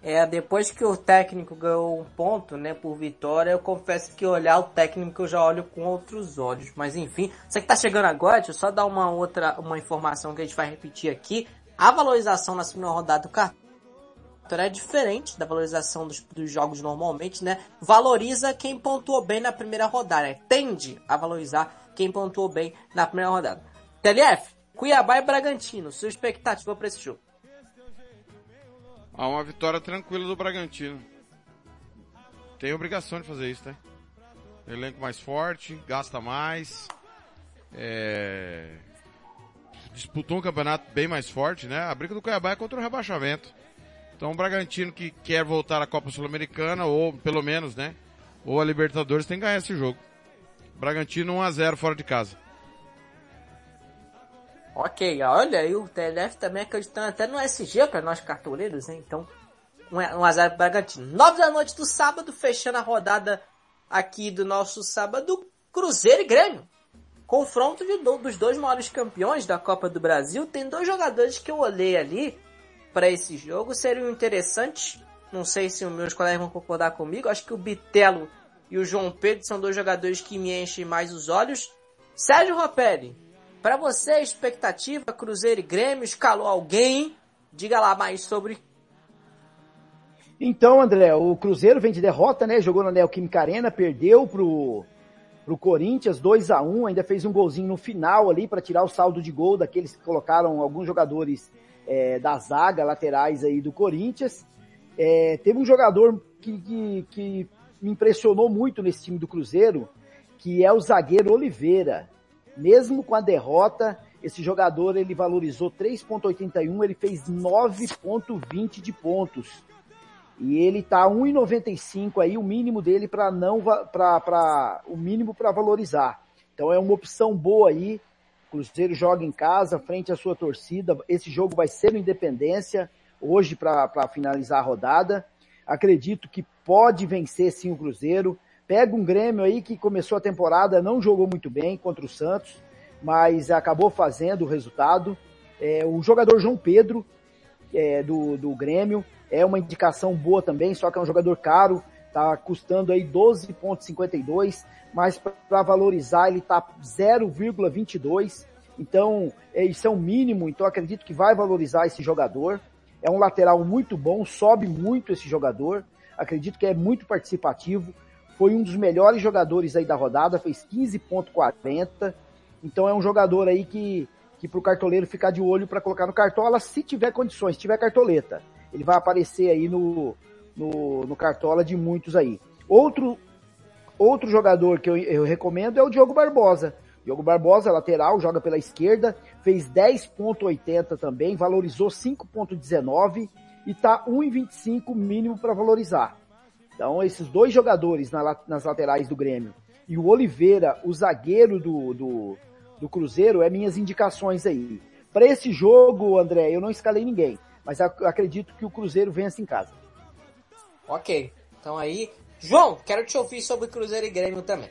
É, depois que o técnico ganhou um ponto, né, por vitória, eu confesso que olhar o técnico eu já olho com outros olhos. Mas enfim, você que tá chegando agora, deixa eu só dar uma outra, uma informação que a gente vai repetir aqui. A valorização na segunda rodada do cartão é diferente da valorização dos, dos, jogos normalmente, né? Valoriza quem pontuou bem na primeira rodada, né? tende a valorizar quem pontuou bem na primeira rodada. TLF, Cuiabá e Bragantino, sua expectativa para esse jogo? Ah, uma vitória tranquila do Bragantino. Tem obrigação de fazer isso, né? Elenco mais forte, gasta mais. É... Disputou um campeonato bem mais forte, né? A briga do Cuiabá é contra o rebaixamento. Então o Bragantino que quer voltar à Copa Sul-Americana, ou pelo menos, né? Ou a Libertadores, tem que ganhar esse jogo. Bragantino 1x0 fora de casa. Ok, olha aí o TLF também acreditando até no SG para nós cartoleiros, hein? Então, um, um azar pro Bragantino. Nove da noite do sábado, fechando a rodada aqui do nosso sábado, Cruzeiro e Grêmio. Confronto de, dos dois maiores campeões da Copa do Brasil. Tem dois jogadores que eu olhei ali para esse jogo, seriam interessantes. Não sei se os meus colegas vão concordar comigo. Acho que o Bitelo e o João Pedro são dois jogadores que me enchem mais os olhos. Sérgio Ropelli, para você, expectativa, Cruzeiro e Grêmio, escalou alguém? Diga lá mais sobre. Então, André, o Cruzeiro vem de derrota, né? Jogou na Neoquímica Arena, perdeu pro, pro Corinthians 2 a 1 ainda fez um golzinho no final ali para tirar o saldo de gol daqueles que colocaram alguns jogadores é, da zaga, laterais aí do Corinthians. É, teve um jogador que, que, que me impressionou muito nesse time do Cruzeiro, que é o zagueiro Oliveira mesmo com a derrota, esse jogador ele valorizou 3.81, ele fez 9.20 de pontos. E ele tá 1,95 aí, o mínimo dele para não para o mínimo para valorizar. Então é uma opção boa aí. Cruzeiro joga em casa, frente à sua torcida. Esse jogo vai ser no Independência hoje para finalizar a rodada. Acredito que pode vencer sim o Cruzeiro. Pega um Grêmio aí que começou a temporada, não jogou muito bem contra o Santos, mas acabou fazendo o resultado. É, o jogador João Pedro, é, do, do Grêmio, é uma indicação boa também, só que é um jogador caro, tá custando aí 12,52, mas para valorizar ele tá 0,22. Então, é, isso é um mínimo, então acredito que vai valorizar esse jogador. É um lateral muito bom, sobe muito esse jogador. Acredito que é muito participativo. Foi um dos melhores jogadores aí da rodada, fez 15.40. Então é um jogador aí que, que pro cartoleiro ficar de olho para colocar no cartola, se tiver condições, se tiver cartoleta. Ele vai aparecer aí no, no, no cartola de muitos aí. Outro, outro jogador que eu, eu recomendo é o Diogo Barbosa. Diogo Barbosa, lateral, joga pela esquerda, fez 10.80 também, valorizou 5.19 e tá 1,25 mínimo para valorizar. Então, esses dois jogadores na, nas laterais do Grêmio e o Oliveira, o zagueiro do, do, do Cruzeiro, é minhas indicações aí. Para esse jogo, André, eu não escalei ninguém, mas acredito que o Cruzeiro vença em casa. Ok. Então aí, João, quero te ouvir sobre Cruzeiro e Grêmio também.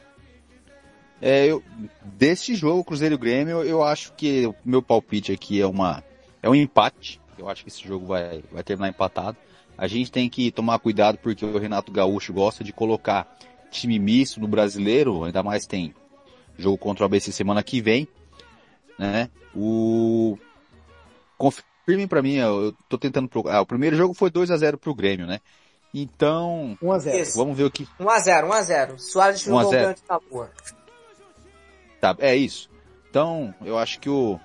É, eu, desse jogo, Cruzeiro e Grêmio, eu acho que o meu palpite aqui é uma, é um empate. Eu acho que esse jogo vai, vai terminar empatado. A gente tem que tomar cuidado porque o Renato Gaúcho gosta de colocar time misto no brasileiro, ainda mais tem jogo contra o ABC semana que vem, né? O confirmem para mim, eu tô tentando ah, o primeiro jogo foi 2 a 0 pro Grêmio, né? Então, 1 a 0. Vamos ver o que 1 a 0, 1 a 0. Soares jogou grande na boa. Tá, é isso. Então, eu acho que o.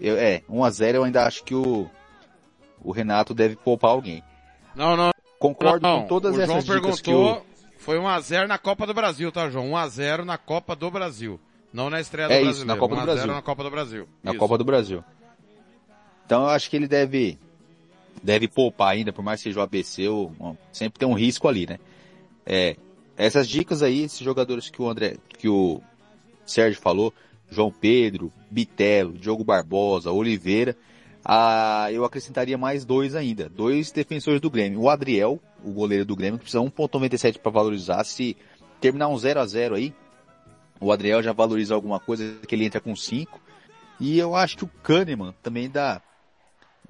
Eu, é, 1x0 eu ainda acho que o. O Renato deve poupar alguém. Não, não. Concordo não, com todas o essas João dicas perguntou, que o... Foi 1x0 na Copa do Brasil, tá, João? 1x0 na Copa do Brasil. Não na estreia do é Brasileiro. Isso, na Copa do Brasil. na Copa do Brasil. Na isso. Copa do Brasil. Então eu acho que ele deve. Deve poupar ainda, por mais que seja o ABC, ou, sempre tem um risco ali, né? É, essas dicas aí, esses jogadores que o André, que o Sérgio falou, João Pedro, Bitelo, Diogo Barbosa, Oliveira. Ah, eu acrescentaria mais dois ainda, dois defensores do Grêmio. O Adriel, o goleiro do Grêmio, que precisa 1.97 para valorizar. Se terminar um 0 a 0 aí, o Adriel já valoriza alguma coisa, que ele entra com 5. E eu acho que o Kahneman também dá,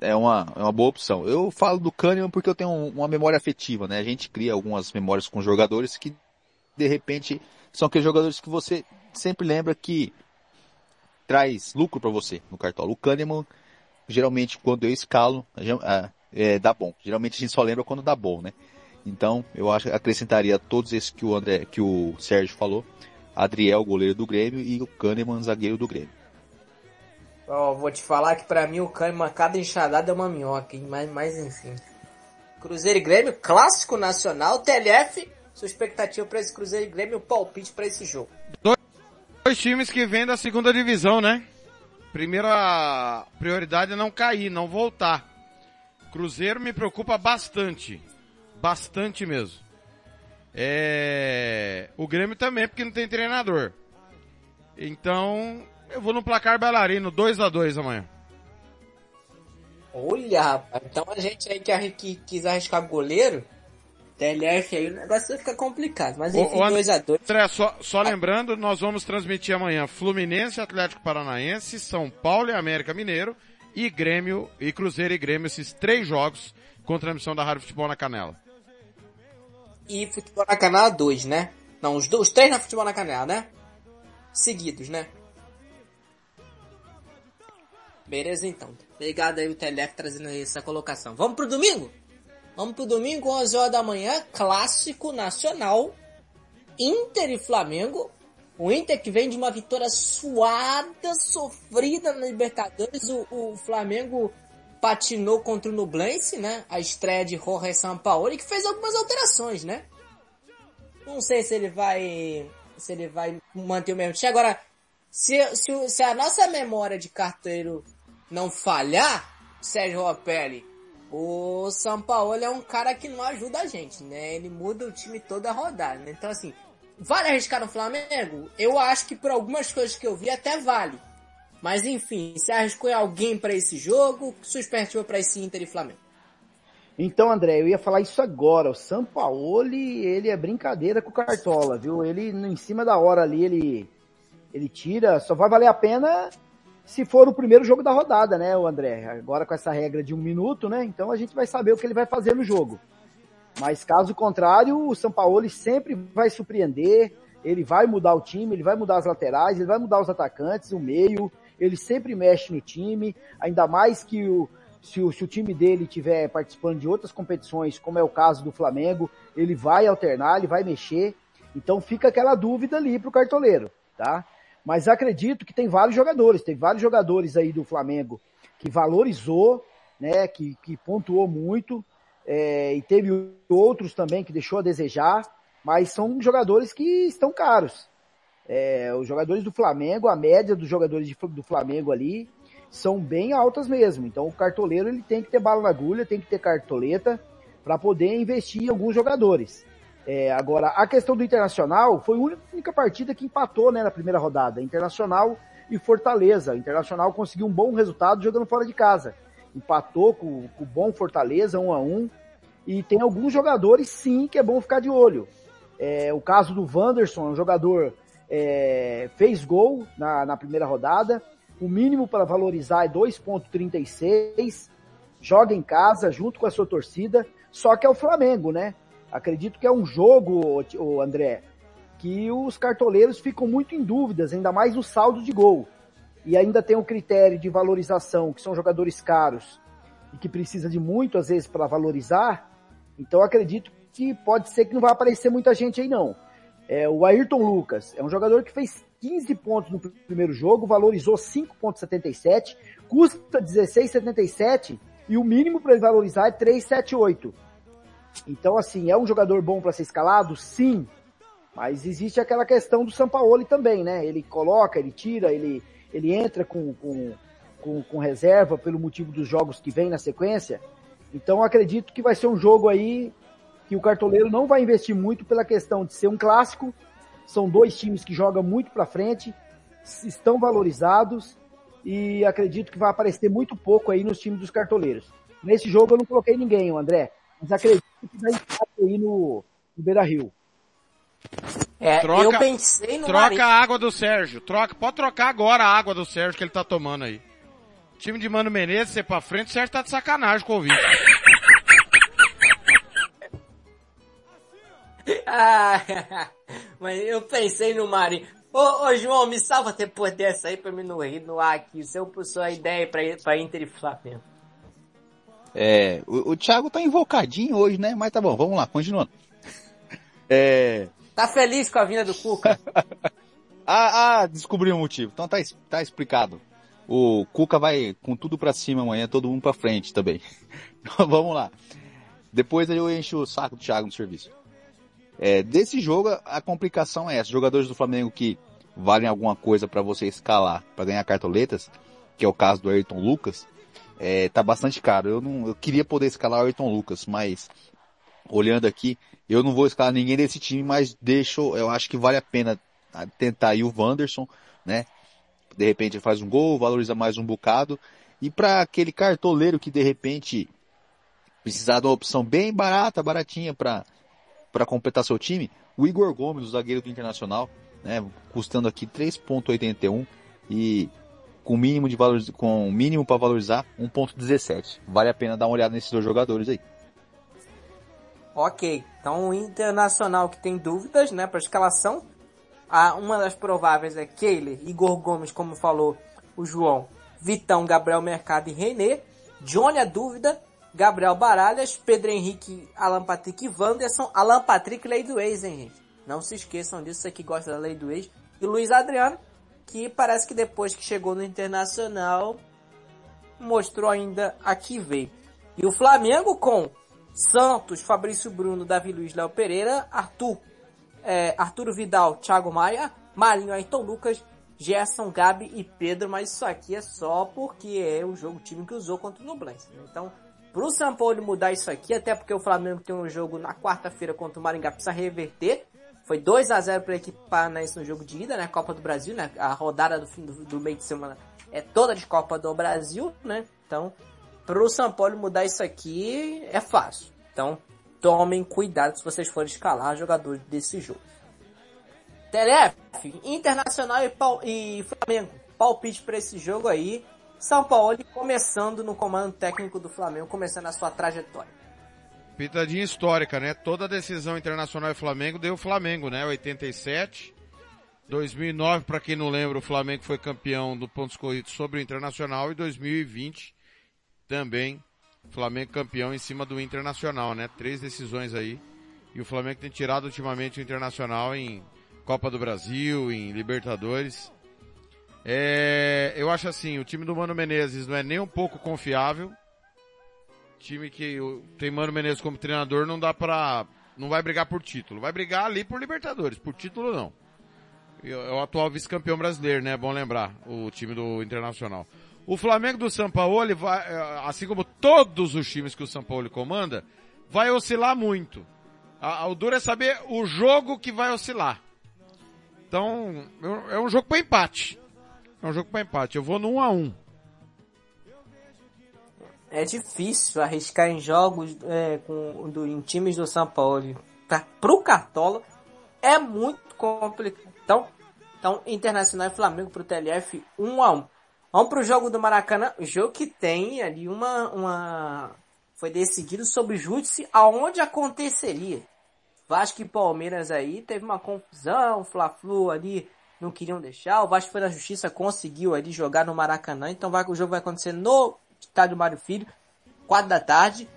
é uma, é uma boa opção. Eu falo do Kahneman porque eu tenho uma memória afetiva, né? A gente cria algumas memórias com jogadores que, de repente, são aqueles jogadores que você sempre lembra que traz lucro para você no cartola. O Kahneman, geralmente, quando eu escalo, é, dá bom. Geralmente a gente só lembra quando dá bom, né? Então, eu acho acrescentaria todos esses que o André, que o Sérgio falou. Adriel, goleiro do Grêmio, e o Kahneman, zagueiro do Grêmio. Oh, vou te falar que para mim o Kahneman, cada enxadada é uma minhoca, hein? Mas, mas enfim. Cruzeiro e Grêmio, clássico nacional, TLF, sua expectativa para esse Cruzeiro e Grêmio, palpite para esse jogo. Dois dois times que vêm da segunda divisão, né? Primeira prioridade é não cair, não voltar. Cruzeiro me preocupa bastante. Bastante mesmo. É... O Grêmio também, porque não tem treinador. Então, eu vou no placar bailarino, 2 a 2 amanhã. Olha, rapaz. Então a gente aí que, que quis arriscar goleiro, TLF aí o negócio vai ficar complicado. Mas enfim, 2x2. André, só, só lembrando, nós vamos transmitir amanhã Fluminense, Atlético Paranaense, São Paulo e América Mineiro e Grêmio e Cruzeiro e Grêmio, esses três jogos com transmissão da Rádio Futebol na Canela. E Futebol na Canela 2, né? Não, os, dois, os três na Futebol na Canela, né? Seguidos, né? Beleza então. Obrigado aí o TLF trazendo essa colocação. Vamos pro domingo? Vamos pro domingo, 11 horas da manhã, clássico nacional, Inter e Flamengo. O Inter que vem de uma vitória suada, sofrida na Libertadores. O, o Flamengo patinou contra o Nublense, né? A estreia de Jorge Sampaoli, que fez algumas alterações, né? Não sei se ele vai, se ele vai manter o mesmo time. Agora, se, se, se a nossa memória de carteiro não falhar, Sérgio Ropelli, o São Paulo é um cara que não ajuda a gente, né? Ele muda o time toda rodada, né? Então assim, vale arriscar no Flamengo? Eu acho que por algumas coisas que eu vi até vale. Mas enfim, se arriscou alguém para esse jogo, sua expectativa para esse Inter e Flamengo? Então, André, eu ia falar isso agora. O Sampaoli, ele é brincadeira com o Cartola, viu? Ele, em cima da hora ali, ele Ele tira, só vai valer a pena se for o primeiro jogo da rodada, né, o André? Agora com essa regra de um minuto, né? Então a gente vai saber o que ele vai fazer no jogo. Mas caso contrário, o São Paulo sempre vai surpreender, ele vai mudar o time, ele vai mudar as laterais, ele vai mudar os atacantes, o meio, ele sempre mexe no time, ainda mais que o, se o, se o time dele estiver participando de outras competições, como é o caso do Flamengo, ele vai alternar, ele vai mexer. Então fica aquela dúvida ali pro cartoleiro, tá? Mas acredito que tem vários jogadores, tem vários jogadores aí do Flamengo que valorizou, né, que, que pontuou muito, é, e teve outros também que deixou a desejar, mas são jogadores que estão caros. É, os jogadores do Flamengo, a média dos jogadores de, do Flamengo ali são bem altas mesmo. Então o cartoleiro ele tem que ter bala na agulha, tem que ter cartoleta para poder investir em alguns jogadores. É, agora, a questão do Internacional foi a única partida que empatou né, na primeira rodada. Internacional e Fortaleza. O Internacional conseguiu um bom resultado jogando fora de casa. Empatou com o bom Fortaleza, um a um. E tem alguns jogadores, sim, que é bom ficar de olho. É, o caso do Wanderson, um jogador é, fez gol na, na primeira rodada. O mínimo para valorizar é 2,36. Joga em casa, junto com a sua torcida. Só que é o Flamengo, né? Acredito que é um jogo, o André, que os cartoleiros ficam muito em dúvidas, ainda mais o saldo de gol. E ainda tem o critério de valorização, que são jogadores caros e que precisa de muito, às vezes, para valorizar. Então acredito que pode ser que não vai aparecer muita gente aí não. É, o Ayrton Lucas é um jogador que fez 15 pontos no primeiro jogo, valorizou 5,77, custa 16,77 e o mínimo para ele valorizar é 3,78. Então, assim, é um jogador bom para ser escalado? Sim. Mas existe aquela questão do Sampaoli também, né? Ele coloca, ele tira, ele, ele entra com, com, com, com reserva pelo motivo dos jogos que vem na sequência. Então, acredito que vai ser um jogo aí que o cartoleiro não vai investir muito pela questão de ser um clássico. São dois times que jogam muito para frente, estão valorizados e acredito que vai aparecer muito pouco aí nos times dos cartoleiros. Nesse jogo eu não coloquei ninguém, André. Mas acredito que vai aí no, no Beira Rio. É, Troca- eu pensei no Troca Marinho. a água do Sérgio. Troca, pode trocar agora a água do Sérgio que ele tá tomando aí. Time de Mano Menezes, ser pra frente, o Sérgio tá de sacanagem com o ouvinte. Ah, mas eu pensei no Marinho. Ô, ô João, me salva depois dessa aí pra mim não rir no ar aqui. Você puxou a ideia pra, pra Inter e Flamengo. É, o, o Thiago tá invocadinho hoje, né? Mas tá bom, vamos lá, continuando. É, Tá feliz com a vinda do Cuca? ah, ah, descobri o motivo. Então tá, tá explicado. O Cuca vai com tudo pra cima amanhã, todo mundo pra frente também. Então, vamos lá. Depois eu encho o saco do Thiago no serviço. É, desse jogo, a complicação é essa. Jogadores do Flamengo que valem alguma coisa pra você escalar, pra ganhar cartoletas, que é o caso do Ayrton Lucas, é, tá bastante caro. Eu não, eu queria poder escalar o Ayrton Lucas, mas olhando aqui, eu não vou escalar ninguém desse time, mas deixo, eu acho que vale a pena tentar aí o Wanderson, né? De repente ele faz um gol, valoriza mais um bocado. E para aquele cartoleiro que de repente precisar de uma opção bem barata, baratinha para para completar seu time, o Igor Gomes, o zagueiro do Internacional, né, custando aqui 3.81 e com mínimo de valor, com mínimo para valorizar 1.17. Vale a pena dar uma olhada nesses dois jogadores aí. ok. Então o Internacional que tem dúvidas, né, pra escalação. A, uma das prováveis é Keiler, Igor Gomes, como falou o João, Vitão, Gabriel Mercado e René. Johnny a dúvida, Gabriel Baralhas, Pedro Henrique, Alan Patrick e Wanderson. Alan Patrick, lei do ex, hein, gente? Não se esqueçam disso, você que gosta da lei do ex. E Luiz Adriano, que parece que depois que chegou no Internacional, mostrou ainda a que veio. E o Flamengo com Santos, Fabrício Bruno, Davi Luiz, Léo Pereira, Arthur, é, Arturo Vidal, Thiago Maia, Marinho, Ayrton Lucas, Gerson, Gabi e Pedro, mas isso aqui é só porque é o jogo time que usou contra o Nublense. né? Então, pro São Paulo mudar isso aqui, até porque o Flamengo tem um jogo na quarta-feira contra o Maringá, precisa reverter. Foi 2 a 0 para a equipe paranaense no jogo de ida, né? Copa do Brasil, né? A rodada do fim do, do meio de semana é toda de Copa do Brasil, né? Então, pro São Paulo mudar isso aqui é fácil. Então, tomem cuidado se vocês forem escalar jogadores desse jogo. TLF, Internacional e, e Flamengo. Palpite para esse jogo aí. São Paulo começando no comando técnico do Flamengo, começando a sua trajetória. Pitadinha histórica, né? Toda decisão internacional e Flamengo deu Flamengo, né? 87. 2009, para quem não lembra, o Flamengo foi campeão do pontos corridos sobre o Internacional e 2020 também Flamengo campeão em cima do Internacional, né? Três decisões aí. E o Flamengo tem tirado ultimamente o Internacional em Copa do Brasil, em Libertadores. É, eu acho assim, o time do Mano Menezes não é nem um pouco confiável. Time que tem Mano Menezes como treinador não dá pra, não vai brigar por título. Vai brigar ali por Libertadores, por título não. É o atual vice-campeão brasileiro, né? É bom lembrar, o time do Internacional. O Flamengo do São Paulo, vai, é, assim como todos os times que o São Paulo comanda, vai oscilar muito. A, o duro é saber o jogo que vai oscilar. Então, é um jogo para empate. É um jogo para empate. Eu vou no 1 a 1 É difícil arriscar em jogos é, com, do, em times do São Paulo. Tá, pro Cartola é muito complicado. Então, então Internacional e Flamengo pro TLF 1 a 1 Vamos pro jogo do Maracanã. Jogo que tem ali uma, uma, foi decidido sobre júdice aonde aconteceria. Vasco e Palmeiras aí teve uma confusão, Fla-Flu ali não queriam deixar. O Vasco foi na justiça, conseguiu ali jogar no Maracanã. Então vai, o jogo vai acontecer no estádio Mário Filho, 4 da tarde.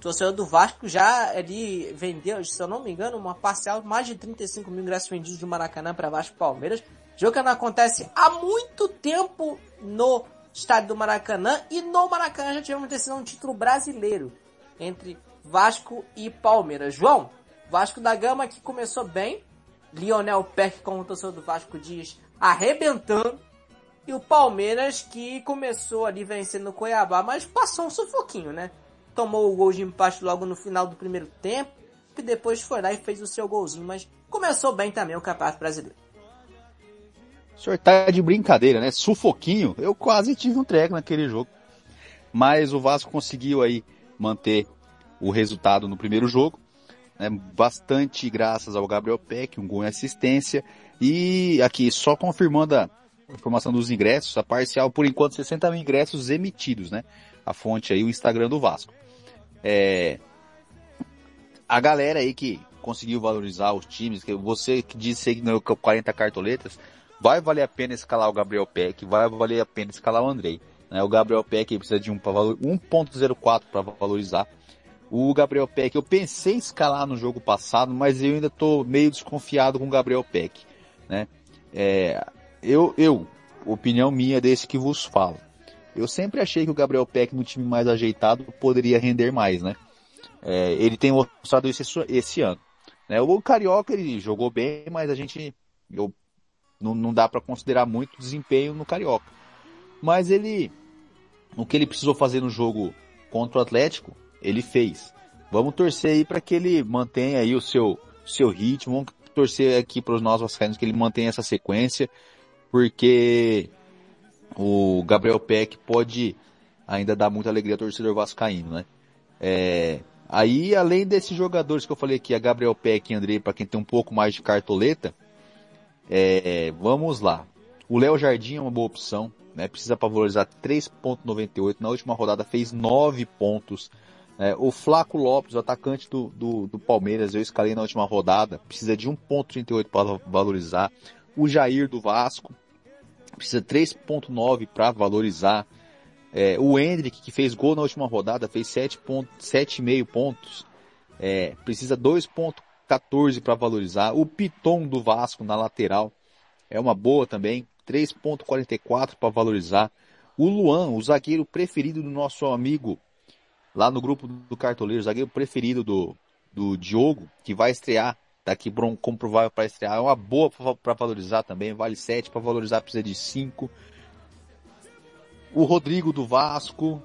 Torcedor do Vasco já ali vendeu, se eu não me engano, uma parcial, mais de 35 mil ingressos vendidos do Maracanã para Vasco Palmeiras. Jogo que não acontece há muito tempo no estádio do Maracanã. E no Maracanã já tivemos decisão de título brasileiro entre Vasco e Palmeiras. João, Vasco da Gama que começou bem. Lionel Peck, como o torcedor do Vasco diz, arrebentando. E o Palmeiras que começou ali vencendo o Cuiabá, mas passou um sufoquinho, né? Tomou o gol de empate logo no final do primeiro tempo. E depois foi lá e fez o seu golzinho. Mas começou bem também o Campeonato Brasileiro. O senhor tá de brincadeira, né? Sufoquinho. Eu quase tive um treco naquele jogo. Mas o Vasco conseguiu aí manter o resultado no primeiro jogo. Né? Bastante graças ao Gabriel Peck, um gol em assistência. E aqui, só confirmando a informação dos ingressos, a parcial, por enquanto, 60 mil ingressos emitidos, né? A fonte aí, o Instagram do Vasco. É... A galera aí que conseguiu valorizar os times, que você que disse que não 40 cartoletas, vai valer a pena escalar o Gabriel Peck, vai valer a pena escalar o Andrei. Né? O Gabriel Peck precisa de um 1.04 para valorizar. O Gabriel Peck, eu pensei em escalar no jogo passado, mas eu ainda estou meio desconfiado com o Gabriel Peck. Né? É, eu, eu, opinião minha desse que vos falo. Eu sempre achei que o Gabriel Peck no time mais ajeitado poderia render mais, né? É, ele tem mostrado isso esse ano. Né? O Carioca ele jogou bem, mas a gente, eu não, não dá para considerar muito desempenho no Carioca. Mas ele, o que ele precisou fazer no jogo contra o Atlético, ele fez. Vamos torcer aí para que ele mantenha aí o seu, seu ritmo. Vamos torcer aqui para os nossos que ele mantenha essa sequência, porque o Gabriel Peck pode ainda dar muita alegria ao torcedor vascaíno, né? É, aí, além desses jogadores que eu falei aqui, a Gabriel Peck e Andrei, para quem tem um pouco mais de cartoleta, é, vamos lá. O Léo Jardim é uma boa opção, né? Precisa para valorizar 3.98. Na última rodada fez 9 pontos. É, o Flaco Lopes, o atacante do, do, do, Palmeiras, eu escalei na última rodada, precisa de 1.38 para valorizar. O Jair do Vasco precisa 3.9 para valorizar. É, o Hendrick, que fez gol na última rodada, fez 7,5 pontos. É, precisa 2.4 14 para valorizar. O Piton do Vasco na lateral é uma boa também, 3.44 para valorizar. O Luan, o zagueiro preferido do nosso amigo lá no grupo do cartoleiro, zagueiro preferido do, do Diogo, que vai estrear daqui como provável para estrear, é uma boa para valorizar também, vale 7, para valorizar precisa de 5. O Rodrigo do Vasco,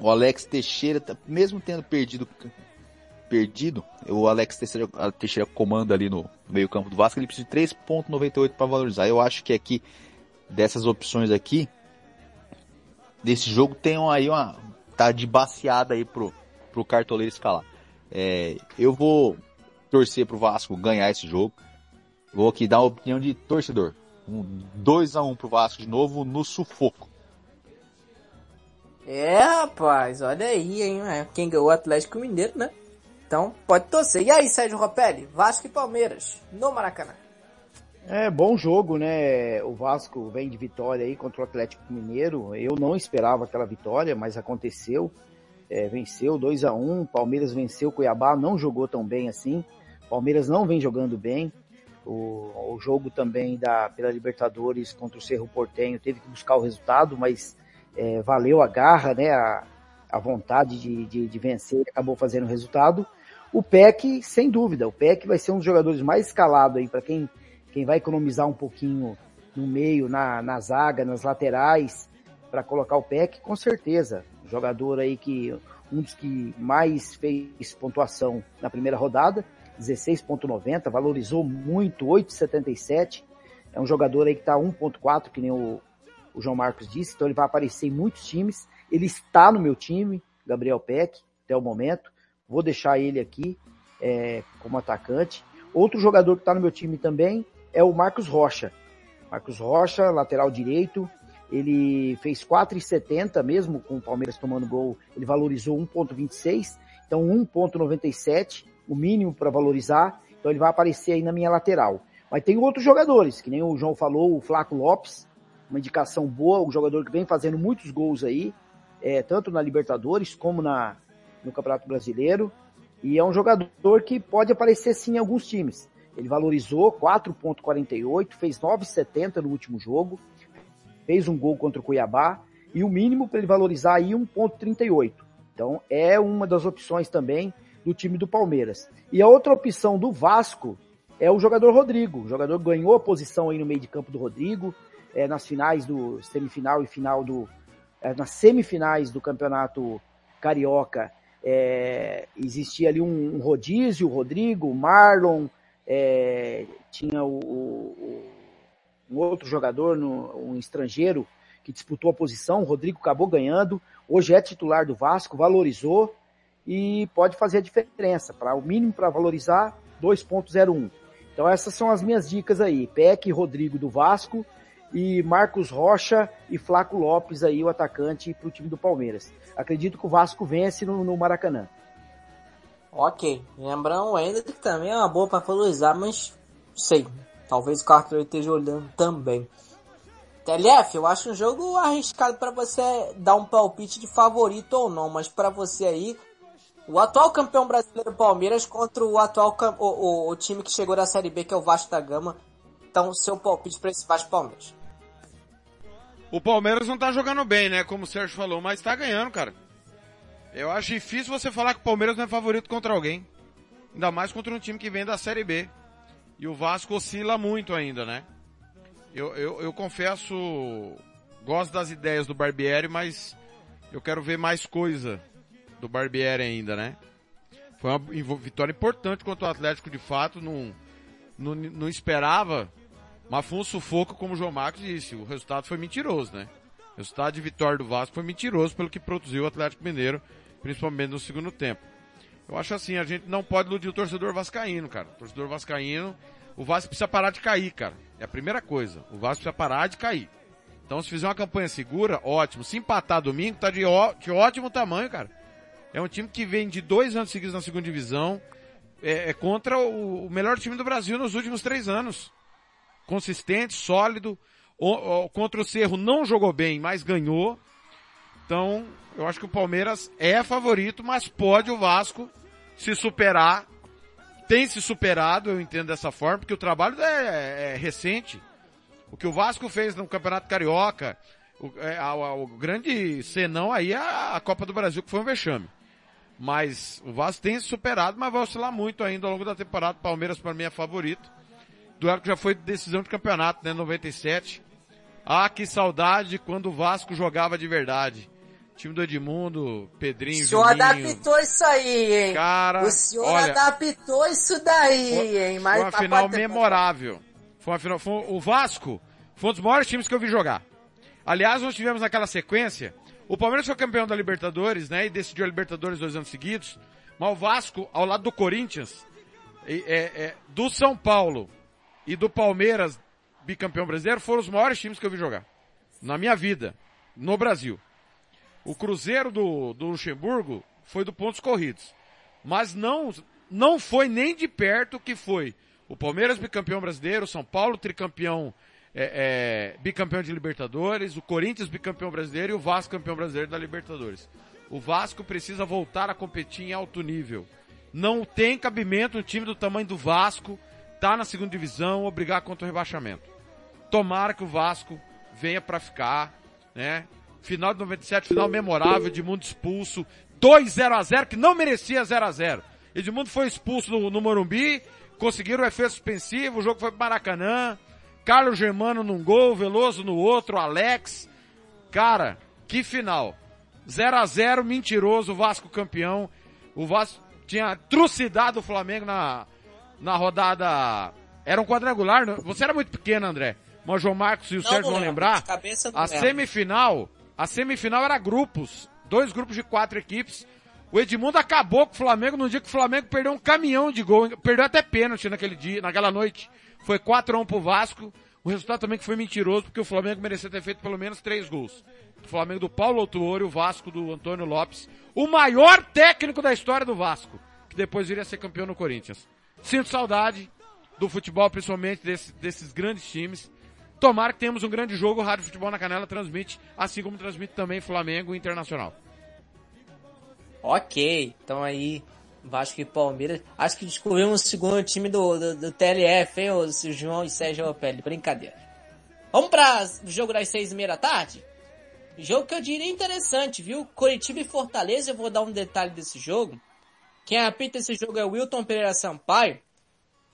o Alex Teixeira, mesmo tendo perdido perdido, o Alex Teixeira, Teixeira comanda ali no meio campo do Vasco, ele precisa de 3.98 para valorizar. Eu acho que aqui, dessas opções aqui, desse jogo tem aí uma, tá de baseada aí pro, pro cartoleiro escalar. É, eu vou torcer pro Vasco ganhar esse jogo. Vou aqui dar a opinião de torcedor. Um 2x1 pro Vasco de novo no sufoco. É, rapaz, olha aí, hein? É, Quem ganhou o Atlético Mineiro, né? Então, pode torcer. E aí, Sérgio Ropelli? Vasco e Palmeiras, no Maracanã. É bom jogo, né? O Vasco vem de vitória aí contra o Atlético Mineiro. Eu não esperava aquela vitória, mas aconteceu. É, venceu 2 a 1 Palmeiras venceu Cuiabá, não jogou tão bem assim. Palmeiras não vem jogando bem. O, o jogo também da, pela Libertadores contra o Cerro Portenho teve que buscar o resultado, mas é, valeu a garra, né? A, a vontade de, de, de vencer acabou fazendo o resultado. O PEC, sem dúvida, o PEC vai ser um dos jogadores mais escalados aí para quem quem vai economizar um pouquinho no meio, na, na zaga, nas laterais, para colocar o PEC, com certeza. Jogador aí que, um dos que mais fez pontuação na primeira rodada, 16.90, valorizou muito, 8.77. É um jogador aí que tá 1.4, que nem o, o João Marcos disse, então ele vai aparecer em muitos times. Ele está no meu time, Gabriel Peck, até o momento. Vou deixar ele aqui é, como atacante. Outro jogador que está no meu time também é o Marcos Rocha. Marcos Rocha, lateral direito, ele fez 4,70 mesmo com o Palmeiras tomando gol, ele valorizou 1,26, então 1,97, o mínimo para valorizar, então ele vai aparecer aí na minha lateral. Mas tem outros jogadores, que nem o João falou, o Flaco Lopes, uma indicação boa, um jogador que vem fazendo muitos gols aí, é, tanto na Libertadores como na, no Campeonato Brasileiro, e é um jogador que pode aparecer sim em alguns times. Ele valorizou 4.48, fez 9.70 no último jogo, fez um gol contra o Cuiabá e o mínimo para ele valorizar aí 1.38. Então é uma das opções também do time do Palmeiras. E a outra opção do Vasco é o jogador Rodrigo. O jogador ganhou a posição aí no meio de campo do Rodrigo, é, nas finais do semifinal e final do é, nas semifinais do campeonato carioca é, existia ali um, um rodízio, Rodrigo, Marlon, é, tinha o, o, um outro jogador, no, um estrangeiro, que disputou a posição, o Rodrigo acabou ganhando, hoje é titular do Vasco, valorizou e pode fazer a diferença. Para o mínimo para valorizar, 2.01. Então essas são as minhas dicas aí. Peck Rodrigo do Vasco e Marcos Rocha e Flaco Lopes aí, o atacante para o time do Palmeiras. Acredito que o Vasco vence no, no Maracanã. Ok, lembrando ainda que também é uma boa para valorizar, mas sei, talvez o cartão esteja olhando também. TLF, eu acho um jogo arriscado para você dar um palpite de favorito ou não, mas para você aí, o atual campeão brasileiro Palmeiras contra o atual o, o, o, time que chegou da Série B, que é o Vasco da Gama. Então, seu palpite para esse Vasco Palmeiras. O Palmeiras não tá jogando bem, né? Como o Sérgio falou, mas tá ganhando, cara. Eu acho difícil você falar que o Palmeiras não é favorito contra alguém. Ainda mais contra um time que vem da Série B. E o Vasco oscila muito ainda, né? Eu, eu, eu confesso, gosto das ideias do Barbieri, mas eu quero ver mais coisa do Barbieri ainda, né? Foi uma vitória importante contra o Atlético de fato, não, não, não esperava, mas foi um sufoco, como o João Marcos disse. O resultado foi mentiroso, né? O resultado de vitória do Vasco foi mentiroso pelo que produziu o Atlético Mineiro principalmente no segundo tempo. Eu acho assim, a gente não pode iludir o torcedor vascaíno, cara. O torcedor vascaíno, o Vasco precisa parar de cair, cara. É a primeira coisa. O Vasco precisa parar de cair. Então, se fizer uma campanha segura, ótimo. Se empatar domingo, tá de, ó, de ótimo tamanho, cara. É um time que vem de dois anos seguidos na segunda divisão. É, é contra o, o, melhor time do Brasil nos últimos três anos. Consistente, sólido. O, o, contra o Cerro não jogou bem, mas ganhou. Então, eu acho que o Palmeiras é favorito, mas pode o Vasco se superar. Tem se superado, eu entendo dessa forma, porque o trabalho é, é recente. O que o Vasco fez no Campeonato Carioca, o, é, a, a, o grande senão aí é a, a Copa do Brasil, que foi um vexame. Mas o Vasco tem se superado, mas vai oscilar muito ainda ao longo da temporada. Palmeiras para mim é favorito. Duelo que já foi decisão de campeonato, né? 97. Ah, que saudade quando o Vasco jogava de verdade. Time do Edmundo, Pedrinho, O senhor Juninho. adaptou isso aí, hein? Cara, o senhor olha, adaptou isso daí, foi, hein? Mas foi uma tá- final memorável. Foi uma final, foi, o Vasco foi um dos maiores times que eu vi jogar. Aliás, nós tivemos naquela sequência, o Palmeiras foi campeão da Libertadores, né, e decidiu a Libertadores dois anos seguidos, mas o Vasco, ao lado do Corinthians, é, é, do São Paulo e do Palmeiras, bicampeão brasileiro, foram os maiores times que eu vi jogar. Na minha vida. No Brasil. O Cruzeiro do, do Luxemburgo foi do pontos corridos. Mas não, não foi nem de perto que foi o Palmeiras bicampeão brasileiro, o São Paulo tricampeão, é, é, bicampeão de Libertadores, o Corinthians bicampeão brasileiro e o Vasco campeão brasileiro da Libertadores. O Vasco precisa voltar a competir em alto nível. Não tem cabimento um time do tamanho do Vasco tá na segunda divisão ou brigar contra o rebaixamento. Tomara que o Vasco venha para ficar, né? Final de 97, final memorável, Edmundo expulso, 2 0 a 0 que não merecia 0 a 0 Edmundo foi expulso no, no Morumbi, conseguiram o efeito suspensivo, o jogo foi pro Maracanã, Carlos Germano num gol, Veloso no outro, Alex. Cara, que final. 0 a 0 mentiroso, Vasco campeão. O Vasco tinha trucidado o Flamengo na, na rodada. Era um quadrangular, não? você era muito pequeno, André. Mas o João Marcos e o Não, Sérgio não vão lembrar. A semifinal, a semifinal era grupos. Dois grupos de quatro equipes. O Edmundo acabou com o Flamengo num dia que o Flamengo perdeu um caminhão de gol. Perdeu até pênalti naquele dia, naquela noite. Foi 4 a 1 pro Vasco. O resultado também que foi mentiroso, porque o Flamengo merecia ter feito pelo menos três gols. O Flamengo do Paulo Autuori, o Vasco do Antônio Lopes. O maior técnico da história do Vasco. Que depois viria a ser campeão no Corinthians. Sinto saudade do futebol, principalmente desse- desses grandes times. Tomara que tenhamos um grande jogo. O Rádio Futebol na Canela transmite, assim como transmite também Flamengo Internacional. Ok, então aí Vasco e Palmeiras. Acho que descobrimos o segundo time do, do, do TLF, hein, o João e Sérgio Pele. Brincadeira. Vamos para o jogo das seis e meia da tarde? Jogo que eu diria interessante, viu? Curitiba e Fortaleza, eu vou dar um detalhe desse jogo. Quem apita esse jogo é o Wilton Pereira Sampaio.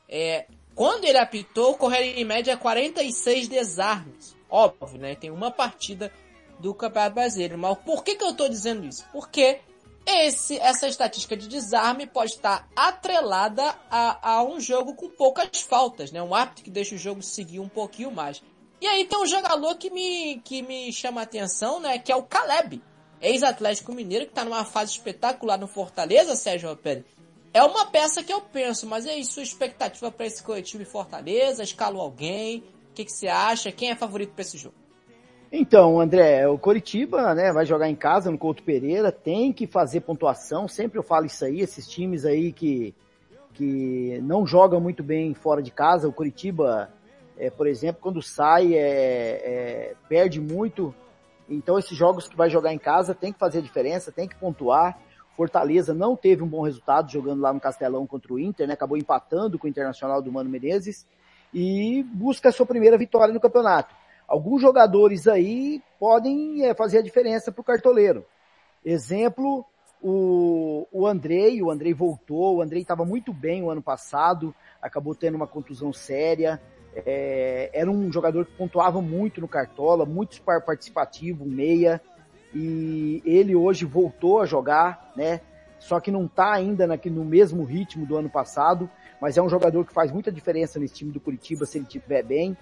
É, quando ele apitou, correram em média 46 desarmes. Óbvio, né? Tem uma partida do Campeonato Brasileiro. Mas por que, que eu tô dizendo isso? Porque esse, essa estatística de desarme pode estar atrelada a, a um jogo com poucas faltas, né? Um árbitro que deixa o jogo seguir um pouquinho mais. E aí tem um jogador que me, que me chama a atenção, né? Que é o Caleb, ex-Atlético Mineiro, que tá numa fase espetacular no Fortaleza, Sérgio Ropelli. É uma peça que eu penso, mas e aí, sua expectativa para esse coletivo Fortaleza? Escalou alguém? O que, que você acha? Quem é favorito para esse jogo? Então, André, o Coritiba, né, vai jogar em casa no Couto Pereira, tem que fazer pontuação, sempre eu falo isso aí, esses times aí que, que não jogam muito bem fora de casa, o Coritiba, é, por exemplo, quando sai, é, é, perde muito, então esses jogos que vai jogar em casa tem que fazer diferença, tem que pontuar, Fortaleza não teve um bom resultado jogando lá no Castelão contra o Inter, né, acabou empatando com o Internacional do Mano Menezes, e busca a sua primeira vitória no campeonato alguns jogadores aí podem é, fazer a diferença para o cartoleiro. Exemplo, o, o Andrei, o Andrei voltou, o Andrei estava muito bem o ano passado, acabou tendo uma contusão séria, é, era um jogador que pontuava muito no Cartola, muito participativo, meia, e ele hoje voltou a jogar, né? Só que não está ainda na, no mesmo ritmo do ano passado, mas é um jogador que faz muita diferença nesse time do Curitiba se ele estiver bem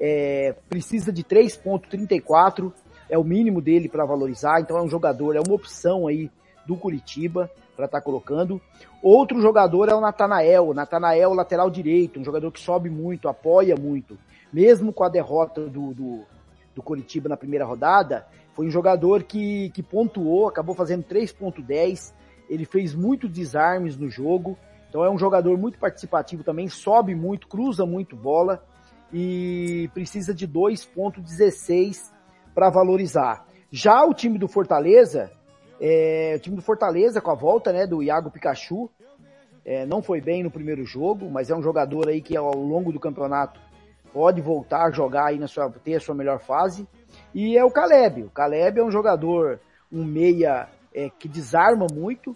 é, precisa de 3.34, é o mínimo dele para valorizar, então é um jogador, é uma opção aí do Curitiba para estar tá colocando. Outro jogador é o Natanael, Natanael lateral direito, um jogador que sobe muito, apoia muito, mesmo com a derrota do, do, do Curitiba na primeira rodada, foi um jogador que, que pontuou, acabou fazendo 3.10, ele fez muitos desarmes no jogo, então é um jogador muito participativo também, sobe muito, cruza muito bola, e precisa de 2.16 para valorizar. Já o time do Fortaleza, é, o time do Fortaleza com a volta né, do Iago Pikachu, é, não foi bem no primeiro jogo, mas é um jogador aí que ao longo do campeonato pode voltar a jogar aí na sua, ter a sua melhor fase. E é o Caleb. O Caleb é um jogador, um meia é, que desarma muito.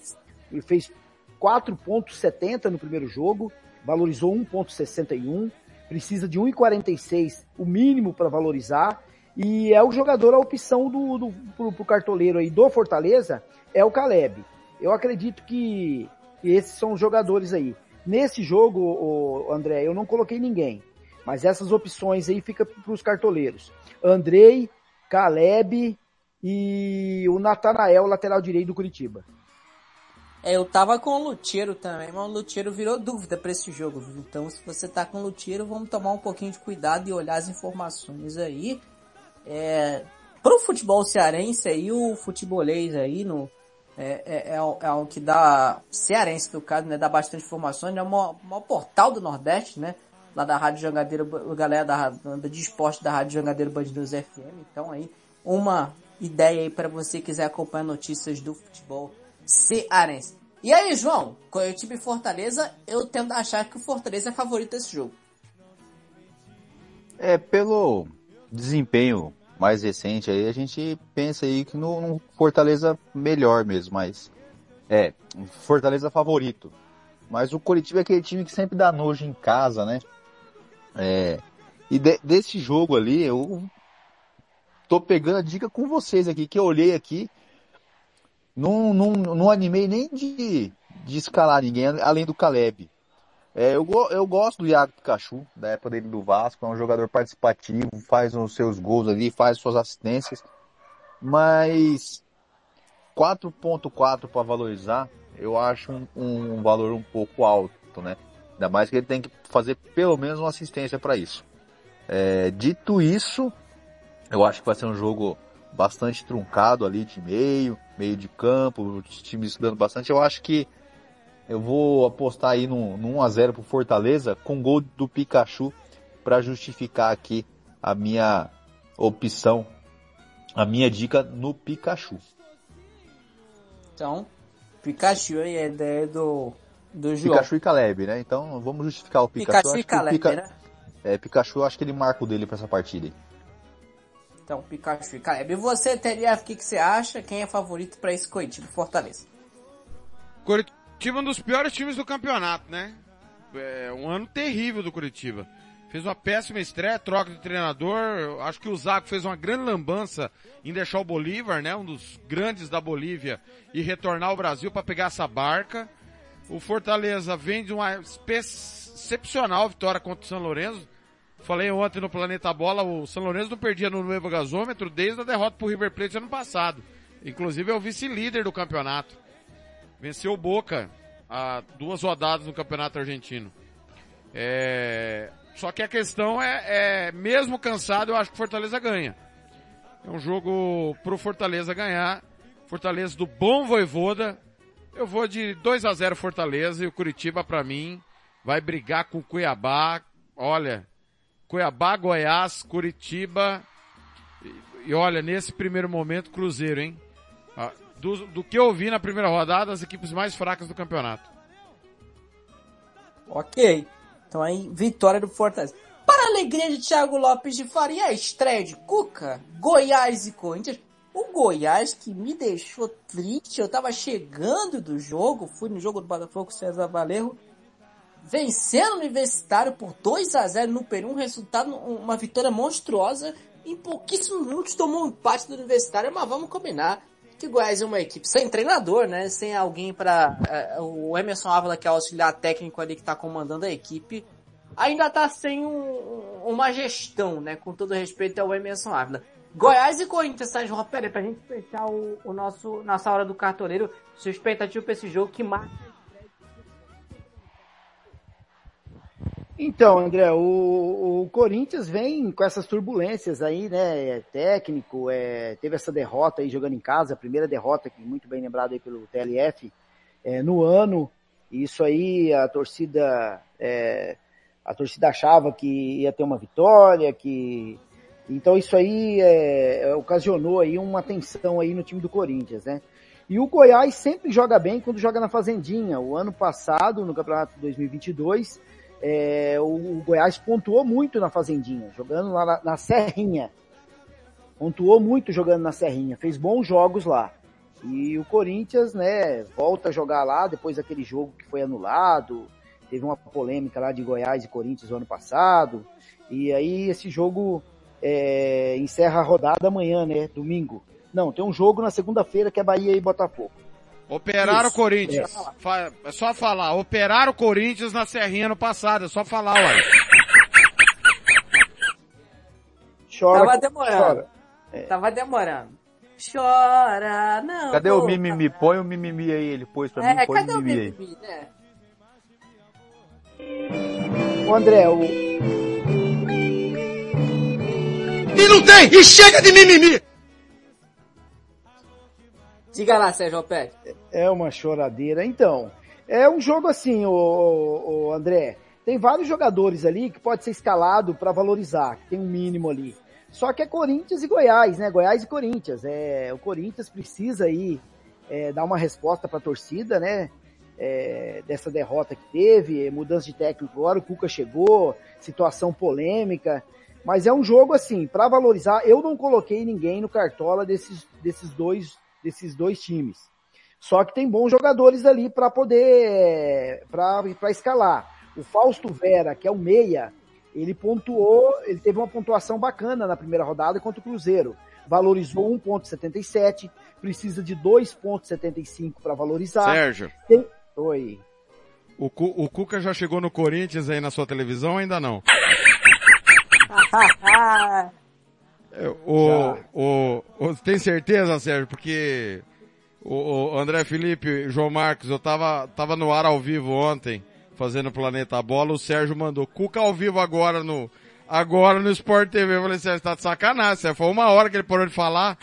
Ele fez 4.70 no primeiro jogo, valorizou 1.61 precisa de 1,46 o mínimo para valorizar e é o jogador a opção do, do pro, pro, cartoleiro aí do Fortaleza é o Caleb. Eu acredito que, esses são os jogadores aí. Nesse jogo, o André, eu não coloquei ninguém, mas essas opções aí fica para os cartoleiros. Andrei, Caleb e o Natanael, lateral direito do Curitiba. É, eu tava com o Luteiro também, mas o Luteiro virou dúvida para esse jogo. Então, se você tá com o Luteiro, vamos tomar um pouquinho de cuidado e olhar as informações aí. É, pro futebol cearense aí, o futebolês aí no, é, é, é, o, é o que dá, cearense no caso, né, dá bastante informações, é o maior, maior portal do Nordeste, né, lá da Rádio Jangadeiro, galera da, da de esporte da Rádio Jangadeiro Band FM, então aí, uma ideia aí para você quiser acompanhar notícias do futebol cearense. E aí, João, Curitiba e Fortaleza, eu tendo a achar que o Fortaleza é favorito desse jogo. É, pelo desempenho mais recente aí, a gente pensa aí que no, no Fortaleza melhor mesmo, mas é, Fortaleza favorito. Mas o Curitiba é aquele time que sempre dá nojo em casa, né? É, e de, desse jogo ali, eu tô pegando a dica com vocês aqui, que eu olhei aqui, não, não, não animei nem de, de escalar ninguém, além do Caleb. É, eu, eu gosto do Iago Pikachu, da época dele do Vasco, é um jogador participativo, faz os seus gols ali, faz suas assistências, mas 4.4 para valorizar, eu acho um, um, valor um pouco alto, né? Ainda mais que ele tem que fazer pelo menos uma assistência para isso. É, dito isso, eu acho que vai ser um jogo bastante truncado ali de meio, meio de campo, os times estudando bastante. Eu acho que eu vou apostar aí no, no 1x0 pro Fortaleza com gol do Pikachu para justificar aqui a minha opção, a minha dica no Pikachu. Então, Pikachu aí é a ideia do, do João. Pikachu e Caleb, né? Então vamos justificar o Pikachu. Pikachu e Caleb, Pica... né? É, Pikachu, acho que ele marca o dele para essa partida aí. Então, Pikachu e Caleb. E você, TLF, o que, que você acha? Quem é favorito para esse Coritiba Fortaleza? Curitiba é um dos piores times do campeonato, né? É um ano terrível do Curitiba. Fez uma péssima estreia, troca de treinador. Acho que o Zago fez uma grande lambança em deixar o Bolívar, né? Um dos grandes da Bolívia, e retornar ao Brasil para pegar essa barca. O Fortaleza vem de uma excepcional vitória contra o São Lourenço. Falei ontem no Planeta Bola, o São Lourenço não perdia no novo gasômetro desde a derrota pro River Plate ano passado. Inclusive é o vice-líder do campeonato. Venceu o Boca há duas rodadas no Campeonato Argentino. É... Só que a questão é, é, mesmo cansado, eu acho que Fortaleza ganha. É um jogo pro Fortaleza ganhar. Fortaleza do bom Voivoda. Eu vou de 2 a 0 Fortaleza e o Curitiba para mim vai brigar com o Cuiabá. Olha, Cuiabá, Goiás, Curitiba. E, e olha, nesse primeiro momento, Cruzeiro, hein? Ah, do, do que eu vi na primeira rodada, as equipes mais fracas do campeonato. Ok. Então aí, vitória do Fortaleza. Para a alegria de Thiago Lopes de Faria, a estreia de Cuca, Goiás e Corinthians. O Goiás que me deixou triste, eu tava chegando do jogo, fui no jogo do Botafogo César Valerro, vencendo o Universitário por 2 a 0 no Peru, um resultado, uma vitória monstruosa. Em pouquíssimos minutos tomou um empate do Universitário, mas vamos combinar que o Goiás é uma equipe sem treinador, né? Sem alguém para uh, o Emerson Ávila, que é o auxiliar técnico ali que está comandando a equipe, ainda está sem um, uma gestão, né? Com todo respeito ao Emerson Ávila. Goiás e Corinthians, Sérgio Peraí, pra gente fechar o, o nosso, nossa hora do cartoleiro, sua expectativa para esse jogo que marca Então, André, o, o, Corinthians vem com essas turbulências aí, né? É técnico, é, teve essa derrota aí jogando em casa, a primeira derrota, que muito bem lembrado aí pelo TLF, é, no ano. Isso aí, a torcida, é, a torcida achava que ia ter uma vitória, que então isso aí é, ocasionou aí uma tensão aí no time do Corinthians, né? E o Goiás sempre joga bem quando joga na Fazendinha. O ano passado, no Campeonato 2022, é, o, Goiás pontuou muito na Fazendinha, jogando lá na, na Serrinha. Pontuou muito jogando na Serrinha, fez bons jogos lá. E o Corinthians, né, volta a jogar lá depois daquele jogo que foi anulado. Teve uma polêmica lá de Goiás e Corinthians no ano passado. E aí esse jogo é, encerra a rodada amanhã, né, domingo. Não, tem um jogo na segunda-feira que é Bahia e Botafogo. Operaram o Corinthians. É. é só falar. Operaram o Corinthians na Serrinha no passado. É só falar, ué. Chora, Tava demorando. Chora. É. Tava demorando. chora, não. Cadê o mimimi? Põe o mimimi aí, ele pôs pra mim, É, põe cadê o o mimimi aí. mimimi, né? Ô André, o, E não tem! E chega de mimimi! Diga lá, Sérgio Pérez. É uma choradeira. Então, é um jogo assim, o, o, André. Tem vários jogadores ali que pode ser escalado para valorizar, que tem um mínimo ali. Só que é Corinthians e Goiás, né? Goiás e Corinthians. É, o Corinthians precisa aí é, dar uma resposta para a torcida, né? É, dessa derrota que teve, mudança de técnico agora, o Cuca chegou, situação polêmica. Mas é um jogo assim, para valorizar, eu não coloquei ninguém no cartola desses, desses dois desses dois times. Só que tem bons jogadores ali para poder para escalar. O Fausto Vera, que é o meia, ele pontuou, ele teve uma pontuação bacana na primeira rodada contra o Cruzeiro. Valorizou 1.77, precisa de 2.75 para valorizar. Sérgio, Tem... Oi. o, Cu- o Cuca já chegou no Corinthians aí na sua televisão ou ainda não? É, O, o, o- tem certeza, Sérgio? Porque o, o André Felipe, João Marcos, eu tava, tava no ar ao vivo ontem, fazendo Planeta Bola, o Sérgio mandou Cuca ao vivo agora no, agora no Sport TV. Eu falei, Sérgio, tá de sacanagem, Sérgio. Foi uma hora que ele parou de falar.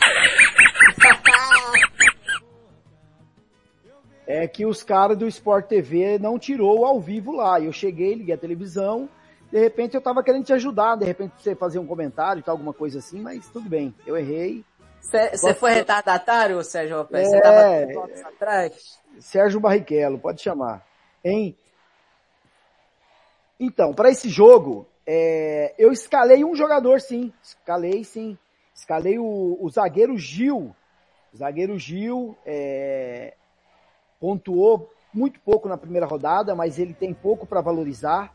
É que os caras do Sport TV não tirou o ao vivo lá. Eu cheguei, liguei a televisão, de repente eu tava querendo te ajudar, de repente você fazer um comentário e tal, alguma coisa assim, mas tudo bem, eu errei. Você foi retardatário, Sérgio Pérez? Você É. tava votos atrás? Sérgio Barrichello, pode chamar. Hein? Então, para esse jogo, é, eu escalei um jogador sim. Escalei sim. Escalei o, o zagueiro Gil. O zagueiro Gil é, pontuou muito pouco na primeira rodada, mas ele tem pouco para valorizar.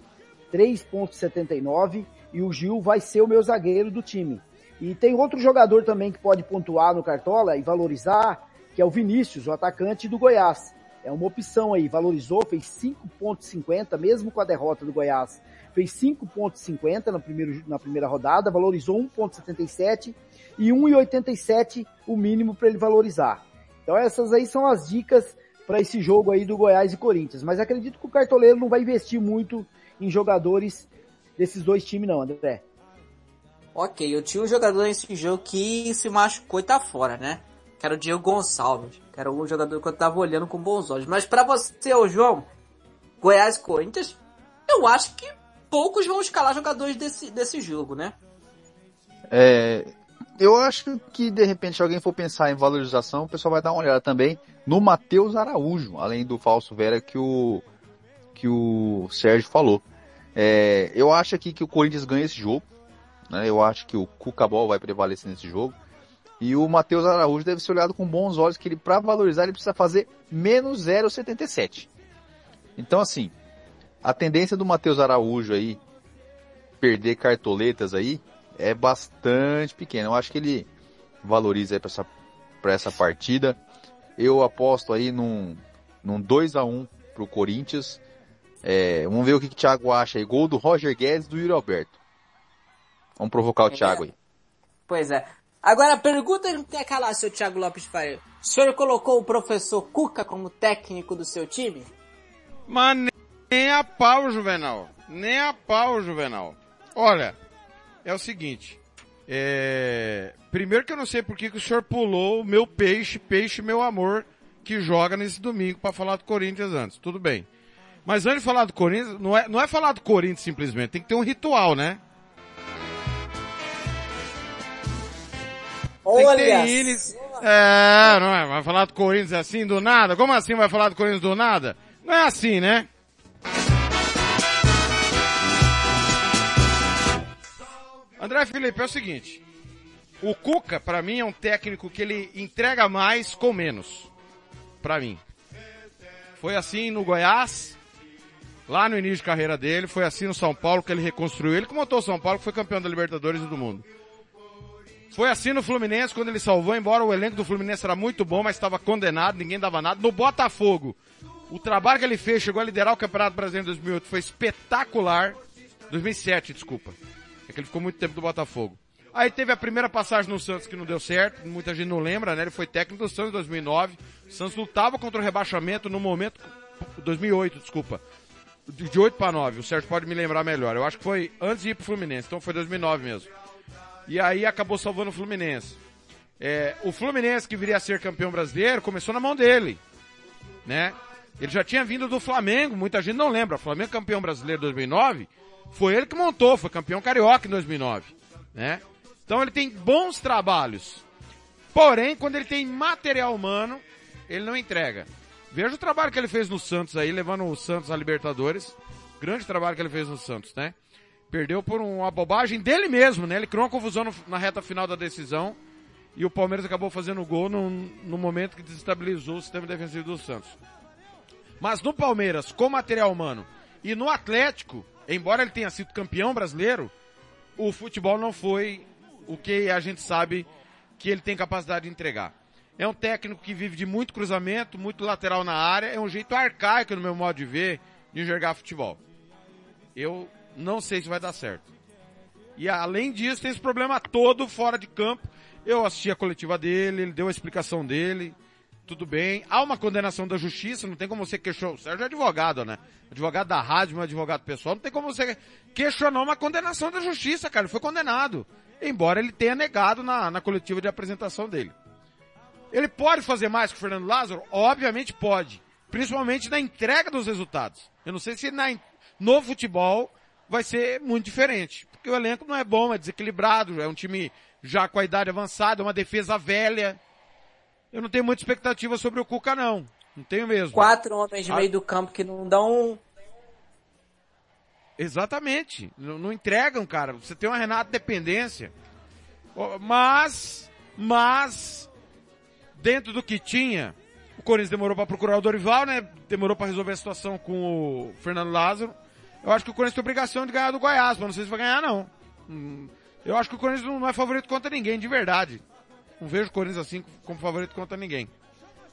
3.79 e o Gil vai ser o meu zagueiro do time. E tem outro jogador também que pode pontuar no Cartola e valorizar, que é o Vinícius, o atacante do Goiás. É uma opção aí, valorizou, fez 5.50, mesmo com a derrota do Goiás. Fez 5.50 na, na primeira rodada, valorizou 1.77 e 1.87 o mínimo para ele valorizar. Então essas aí são as dicas para esse jogo aí do Goiás e Corinthians. Mas acredito que o cartoleiro não vai investir muito em jogadores desses dois times não, André. Ok, eu tinha um jogador nesse jogo que se machucou e tá fora, né? Que era o Diego Gonçalves. Que era um jogador que eu tava olhando com bons olhos. Mas pra você, ô João, Goiás e Corinthians, eu acho que poucos vão escalar jogadores desse, desse jogo, né? É, eu acho que de repente se alguém for pensar em valorização, o pessoal vai dar uma olhada também no Matheus Araújo, além do falso Vera que o que o Sérgio falou. É, eu acho aqui que o Corinthians ganha esse jogo, né? Eu acho que o Cucabol vai prevalecer nesse jogo. E o Matheus Araújo deve ser olhado com bons olhos, que ele para valorizar ele precisa fazer menos 0,77. Então assim, a tendência do Matheus Araújo aí perder cartoletas aí é bastante pequena. Eu acho que ele valoriza aí para essa, pra essa partida. Eu aposto aí num, num 2 a 1 pro Corinthians. É, vamos ver o que, que o Thiago acha aí. Gol do Roger Guedes e do Yuri Alberto. Vamos provocar o Thiago aí. Pois é. Agora a pergunta não tem a calar, seu Thiago Lopes Faria. O senhor colocou o professor Cuca como técnico do seu time? Mas nem- nem a pau, Juvenal. Nem a pau, Juvenal. Olha, é o seguinte. É... Primeiro que eu não sei por que, que o senhor pulou o meu peixe, peixe meu amor, que joga nesse domingo para falar do Corinthians antes. Tudo bem. Mas antes de falar do Corinthians, não é, não é falar do Corinthians simplesmente, tem que ter um ritual, né? Olha! hino. É, não é? Vai falar do Corinthians assim do nada? Como assim vai falar do Corinthians do nada? Não é assim, né? André Felipe, é o seguinte. O Cuca, pra mim, é um técnico que ele entrega mais com menos. Pra mim. Foi assim no Goiás, lá no início de carreira dele, foi assim no São Paulo que ele reconstruiu. Ele que montou o São Paulo, que foi campeão da Libertadores e do Mundo. Foi assim no Fluminense, quando ele salvou, embora o elenco do Fluminense era muito bom, mas estava condenado, ninguém dava nada. No Botafogo, o trabalho que ele fez, chegou a liderar o Campeonato Brasileiro em 2008, foi espetacular. 2007, desculpa. É que ele ficou muito tempo do Botafogo. Aí teve a primeira passagem no Santos que não deu certo, muita gente não lembra, né? Ele foi técnico do Santos em 2009. O Santos lutava contra o rebaixamento no momento 2008, desculpa. De 8 para 9, o Sérgio pode me lembrar melhor. Eu acho que foi antes de ir pro Fluminense, então foi 2009 mesmo. E aí acabou salvando o Fluminense. É, o Fluminense que viria a ser campeão brasileiro começou na mão dele, né? Ele já tinha vindo do Flamengo, muita gente não lembra. O Flamengo campeão brasileiro em 2009, foi ele que montou, foi campeão carioca em 2009, né? Então ele tem bons trabalhos. Porém, quando ele tem material humano, ele não entrega. Veja o trabalho que ele fez no Santos aí, levando o Santos à Libertadores. Grande trabalho que ele fez no Santos, né? Perdeu por uma bobagem dele mesmo, né? Ele criou uma confusão no, na reta final da decisão. E o Palmeiras acabou fazendo gol no, no momento que desestabilizou o sistema defensivo do Santos. Mas no Palmeiras, com material humano, e no Atlético, embora ele tenha sido campeão brasileiro, o futebol não foi o que a gente sabe que ele tem capacidade de entregar. É um técnico que vive de muito cruzamento, muito lateral na área, é um jeito arcaico no meu modo de ver de jogar futebol. Eu não sei se vai dar certo. E além disso, tem esse problema todo fora de campo. Eu assisti a coletiva dele, ele deu a explicação dele, tudo bem. Há uma condenação da justiça, não tem como você questionar. O Sérgio é advogado, né? Advogado da rádio, um advogado pessoal, não tem como você questionar uma condenação da justiça, cara. Ele foi condenado embora ele tenha negado na, na coletiva de apresentação dele. Ele pode fazer mais que o Fernando Lázaro? Obviamente pode. Principalmente na entrega dos resultados. Eu não sei se na, no futebol vai ser muito diferente. Porque o elenco não é bom, é desequilibrado, é um time já com a idade avançada, uma defesa velha. Eu não tenho muita expectativa sobre o Cuca, não. Não tenho mesmo. Quatro homens de meio do campo que não dão Exatamente. Não, não, entregam, cara. Você tem uma Renata dependência. Mas, mas, dentro do que tinha, o Corinthians demorou para procurar o Dorival, né? Demorou para resolver a situação com o Fernando Lázaro. Eu acho que o Corinthians tem obrigação de ganhar do Goiás, mas não sei se vai ganhar, não. Hum, eu acho que o Corinthians não é favorito contra ninguém, de verdade. Não vejo o Corinthians assim como favorito contra ninguém.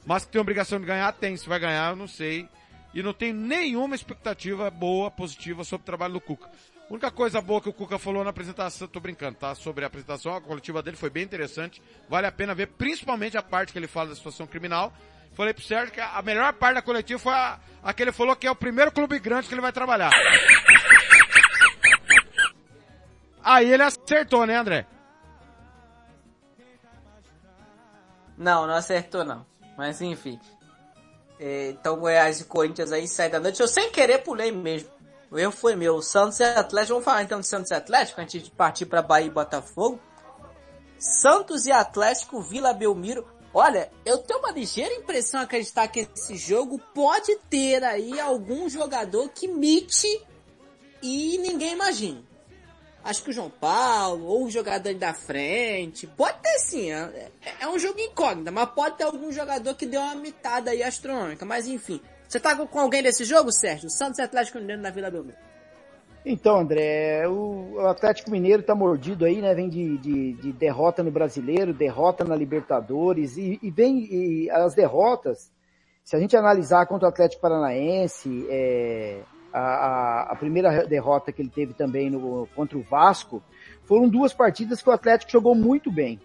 Mas que tem obrigação de ganhar, tem. Se vai ganhar, eu não sei e não tenho nenhuma expectativa boa, positiva sobre o trabalho do Cuca. A única coisa boa que o Cuca falou na apresentação, tô brincando, tá? Sobre a apresentação, a coletiva dele foi bem interessante. Vale a pena ver, principalmente a parte que ele fala da situação criminal. Falei pro Sérgio que a melhor parte da coletiva foi a, a que ele falou que é o primeiro clube grande que ele vai trabalhar. Aí ele acertou, né, André? Não, não acertou não. Mas enfim. É, então Goiás e Corinthians aí sai da noite. Eu sem querer pulei mesmo. O erro foi meu. Santos e Atlético. Vamos falar então de Santos e Atlético antes de partir para Bahia e Botafogo. Santos e Atlético, Vila Belmiro. Olha, eu tenho uma ligeira impressão acreditar que esse jogo pode ter aí algum jogador que mite e ninguém imagina. Acho que o João Paulo, ou o jogador da frente, pode ter sim, é, é um jogo incógnito, mas pode ter algum jogador que deu uma mitada aí astronômica, mas enfim. Você tá com alguém desse jogo, Sérgio? Santos e Atlético Mineiro na Vila Belmiro. Então, André, o Atlético Mineiro tá mordido aí, né? Vem de, de, de derrota no Brasileiro, derrota na Libertadores e, e vem e as derrotas. Se a gente analisar contra o Atlético Paranaense, é, a, a, a, primeira derrota que ele teve também no, contra o Vasco, foram duas partidas que o Atlético jogou muito bem,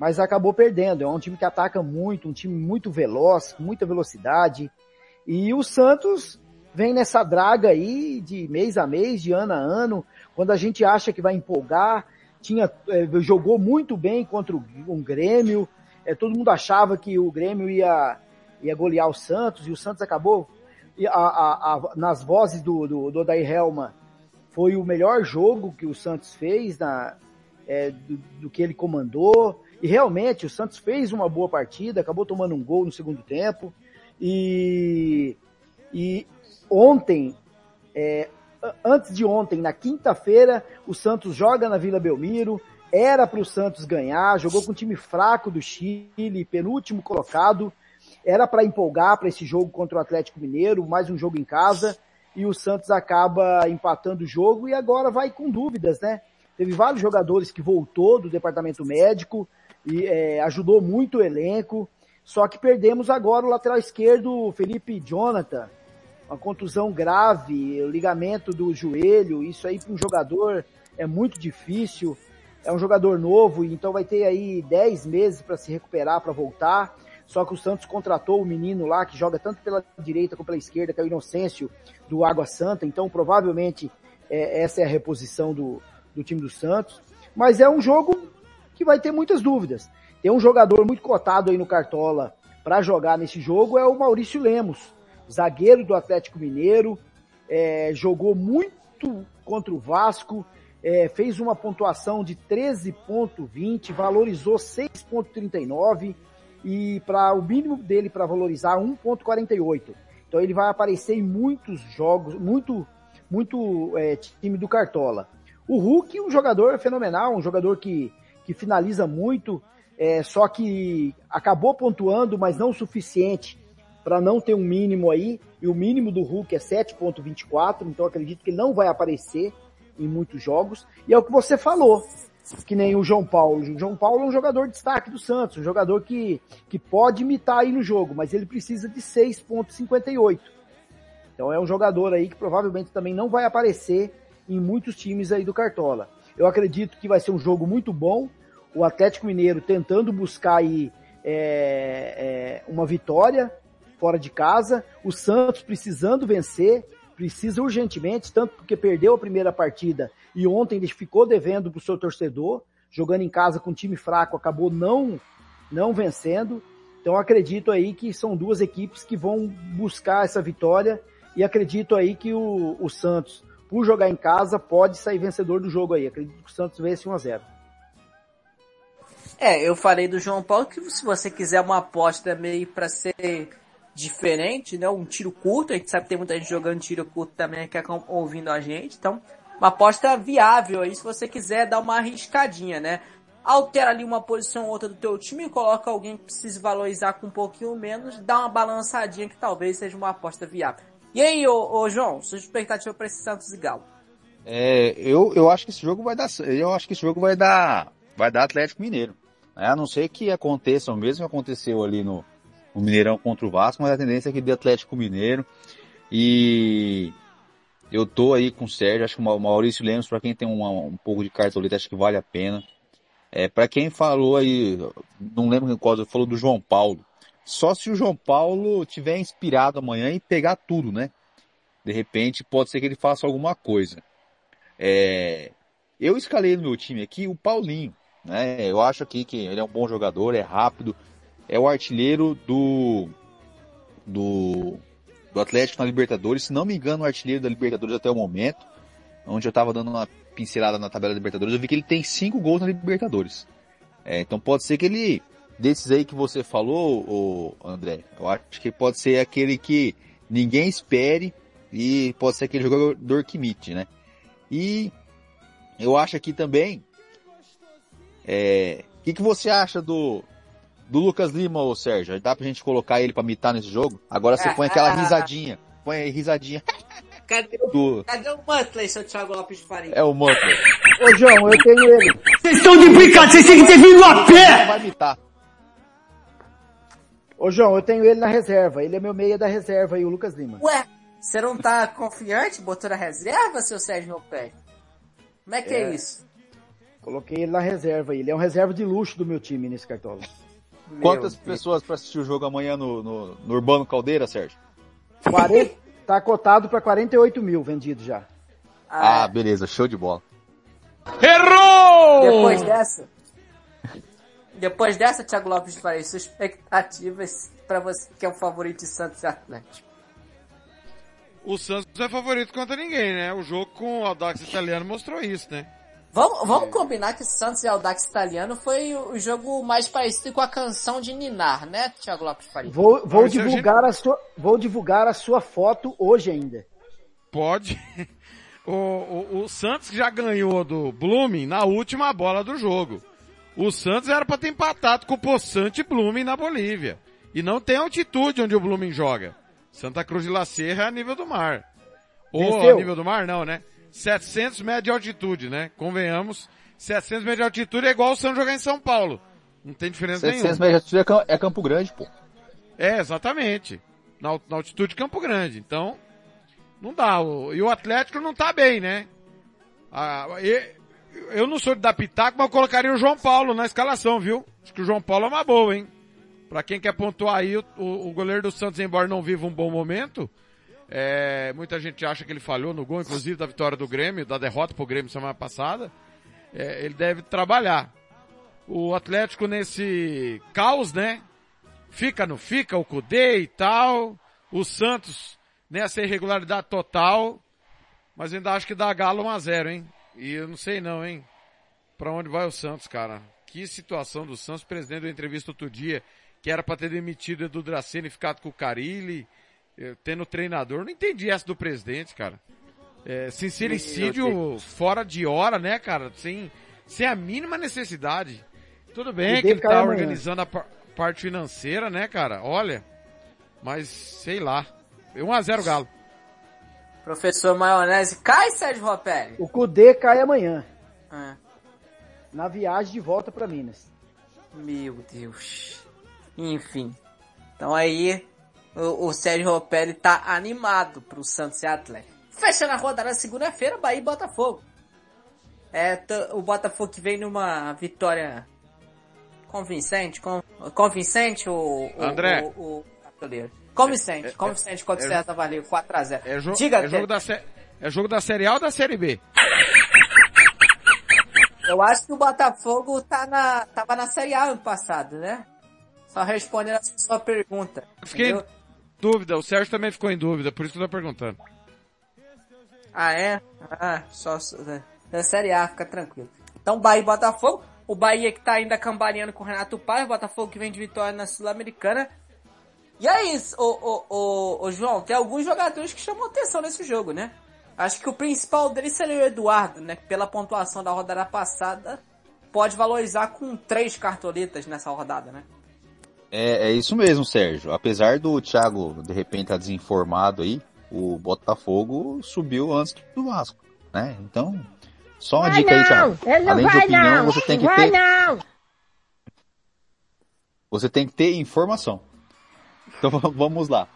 mas acabou perdendo. É um time que ataca muito, um time muito veloz, com muita velocidade. E o Santos vem nessa draga aí de mês a mês, de ano a ano, quando a gente acha que vai empolgar, tinha, eh, jogou muito bem contra um Grêmio, eh, todo mundo achava que o Grêmio ia, ia golear o Santos, e o Santos acabou a, a, a, nas vozes do, do, do Odair Helma, foi o melhor jogo que o Santos fez na, é, do, do, que ele comandou. E realmente o Santos fez uma boa partida, acabou tomando um gol no segundo tempo. E, e ontem, é, antes de ontem, na quinta-feira, o Santos joga na Vila Belmiro. Era para o Santos ganhar, jogou com um time fraco do Chile, penúltimo colocado era para empolgar para esse jogo contra o Atlético Mineiro, mais um jogo em casa, e o Santos acaba empatando o jogo e agora vai com dúvidas, né? Teve vários jogadores que voltou do departamento médico e é, ajudou muito o elenco, só que perdemos agora o lateral esquerdo, Felipe Jonathan, uma contusão grave, o ligamento do joelho, isso aí para um jogador é muito difícil. é um jogador novo, então vai ter aí 10 meses para se recuperar, para voltar. Só que o Santos contratou o menino lá que joga tanto pela direita como pela esquerda, que é o Inocêncio do Água Santa. Então provavelmente é, essa é a reposição do, do time do Santos. Mas é um jogo que vai ter muitas dúvidas. Tem um jogador muito cotado aí no Cartola para jogar nesse jogo, é o Maurício Lemos, zagueiro do Atlético Mineiro, é, jogou muito contra o Vasco, é, fez uma pontuação de 13.20, valorizou 6.39 e para o mínimo dele para valorizar 1.48. Então ele vai aparecer em muitos jogos, muito muito é, time do Cartola. O Hulk, um jogador fenomenal, um jogador que, que finaliza muito, é, só que acabou pontuando, mas não o suficiente para não ter um mínimo aí, e o mínimo do Hulk é 7.24, então acredito que ele não vai aparecer em muitos jogos, e é o que você falou, que nem o João Paulo. O João Paulo é um jogador de destaque do Santos, um jogador que, que pode imitar aí no jogo, mas ele precisa de 6.58. Então é um jogador aí que provavelmente também não vai aparecer em muitos times aí do Cartola. Eu acredito que vai ser um jogo muito bom, o Atlético Mineiro tentando buscar aí é, é, uma vitória fora de casa, o Santos precisando vencer, precisa urgentemente, tanto porque perdeu a primeira partida e ontem ele ficou devendo para o seu torcedor, jogando em casa com um time fraco, acabou não, não vencendo. Então acredito aí que são duas equipes que vão buscar essa vitória e acredito aí que o, o Santos, por jogar em casa, pode sair vencedor do jogo aí. Acredito que o Santos vence 1 a 0 é, eu falei do João Paulo que se você quiser uma aposta meio para ser diferente, né? Um tiro curto, a gente sabe que tem muita gente jogando tiro curto também que é ouvindo a gente, então uma aposta viável aí se você quiser dar uma arriscadinha, né? Altera ali uma posição ou outra do teu time, coloca alguém que precise valorizar com um pouquinho menos, dá uma balançadinha que talvez seja uma aposta viável. E aí, ô, ô João, sua expectativa para esse Santos e Galo? É, eu, eu acho que esse jogo vai dar, eu acho que esse jogo vai dar, vai dar Atlético Mineiro. Né? A não ser que aconteça o mesmo que aconteceu ali no, no Mineirão contra o Vasco, mas a tendência é que dê Atlético Mineiro. E eu tô aí com o Sérgio, acho que o Maurício Lemos, para quem tem uma, um pouco de cartoleta, acho que vale a pena. É, para quem falou aí, não lembro quem qual, falou do João Paulo. Só se o João Paulo tiver inspirado amanhã e pegar tudo, né? De repente pode ser que ele faça alguma coisa. É, eu escalei no meu time aqui o Paulinho. Né? Eu acho aqui que ele é um bom jogador, é rápido, é o artilheiro do, do, do Atlético na Libertadores. Se não me engano, o artilheiro da Libertadores até o momento, onde eu estava dando uma pincelada na tabela da Libertadores, eu vi que ele tem cinco gols na Libertadores. É, então pode ser que ele, desses aí que você falou, André, eu acho que pode ser aquele que ninguém espere e pode ser aquele jogador que imite, né? E eu acho aqui também é, o que, que você acha do, do Lucas Lima, ô Sérgio? Dá pra gente colocar ele pra mitar nesse jogo? Agora você põe aquela risadinha. Põe aí risadinha. Cadê, do... Cadê o Muttley, seu Thiago Lopes de Faria? É o Muttley. Ô João, eu tenho ele. Vocês estão de brincadeira, vocês têm que ter vindo a pé! Vai mitar. Ô João, eu tenho ele na reserva. Ele é meu meia da reserva aí, o Lucas Lima. Ué, você não tá confiante? Botou na reserva, seu Sérgio Pé? Como é que é, é isso? Coloquei ele na reserva. Ele é um reserva de luxo do meu time nesse cartola. Quantas pessoas para assistir o jogo amanhã no, no, no Urbano Caldeira, Sérgio? 40, tá cotado para 48 mil vendido já. Ah, ah, beleza, show de bola. Errou! Depois dessa, depois dessa, Thiago Lopes Faria, suas expectativas para você que é o favorito de Santos e Atlético? O Santos não é favorito contra ninguém, né? O jogo com o Audax italiano mostrou isso, né? Vamos, vamos combinar que Santos e Audax Italiano foi o jogo mais parecido com a canção de Ninar, né, Thiago Lopes Faria? Vou, vou divulgar a, sua, vou divulgar a sua foto hoje ainda. Pode. O, o, o Santos já ganhou do Blooming na última bola do jogo. O Santos era para ter empatado com o Poçante Blooming na Bolívia. E não tem altitude onde o Blooming joga. Santa Cruz de La Serra é a nível do mar. Ou a nível do mar não, né? 700 metros de altitude, né? Convenhamos, 700 metros de altitude é igual o São jogar em São Paulo. Não tem diferença 700 nenhuma. 700 metros de altitude é Campo Grande, pô. É, exatamente. Na, na altitude de Campo Grande. Então, não dá. E o Atlético não tá bem, né? Ah, e, eu não sou de dar pitaco, mas eu colocaria o João Paulo na escalação, viu? Acho que o João Paulo é uma boa, hein? Pra quem quer pontuar aí, o, o, o goleiro do Santos, embora não viva um bom momento, é, muita gente acha que ele falhou no gol, inclusive da vitória do Grêmio, da derrota pro Grêmio semana passada. É, ele deve trabalhar. O Atlético nesse caos, né? Fica, não fica, o Cudê e tal. O Santos nessa irregularidade total. Mas ainda acho que dá Galo 1x0, hein? E eu não sei não, hein? Pra onde vai o Santos, cara? Que situação do Santos. O presidente deu entrevista outro dia que era para ter demitido Edu Dracena e ficado com o Carilli, tendo treinador. Não entendi essa do presidente, cara. É, sincericídio fora de hora, né, cara? Sem, sem a mínima necessidade. Tudo bem que ele tá organizando a par parte financeira, né, cara? Olha, mas sei lá. 1x0 Galo. Professor Maionese cai, Sérgio Ropelli? O Cudê cai amanhã. É. Na viagem de volta para Minas. Meu Deus. Enfim. Então aí, o, o Sérgio Ropelli tá animado pro Santos e Atlético. Fechando a rodada na segunda-feira, Bahia e Botafogo. É, o Botafogo que vem numa vitória convincente, com, convincente o, o André. o, o, o Convincente, é, convincente é, contra o César valeu 4x0. É, jo Diga, é jogo, da é jogo da Série A ou da Série B? Eu acho que o Botafogo tá na, tava na Série A ano passado, né? Só respondendo a sua pergunta. Fiquei entendeu? Dúvida, o Sérgio também ficou em dúvida, por isso que eu tô perguntando. Ah, é? Ah, só da Série A, fica tranquilo. Então, Bahia e Botafogo. O Bahia que tá ainda cambaleando com o Renato Paz, Botafogo que vem de vitória na Sul-Americana. E é isso, ô, ô, ô, ô, João, tem alguns jogadores que chamam atenção nesse jogo, né? Acho que o principal deles seria o Eduardo, né? Que pela pontuação da rodada passada, pode valorizar com três cartoletas nessa rodada, né? É, é isso mesmo, Sérgio. Apesar do Thiago, de repente, estar tá desinformado aí, o Botafogo subiu antes do Vasco, né? Então, só uma vai dica não, aí, Thiago. Além de opinião, não, você tem que ter... Não. Você tem que ter informação. Então vamos lá.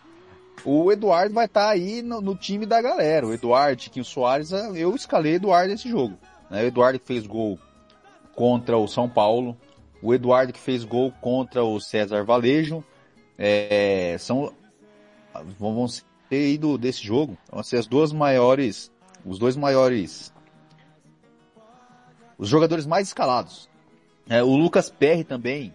O Eduardo vai estar tá aí no, no, time da galera. O Eduardo, Tiquinho Soares, eu escalei Eduardo nesse jogo. Né? O Eduardo fez gol contra o São Paulo. O Eduardo que fez gol contra o César Valejo. É, são vão ser ido desse jogo. Vão ser as duas maiores, os dois maiores, os jogadores mais escalados. É, o Lucas Perry também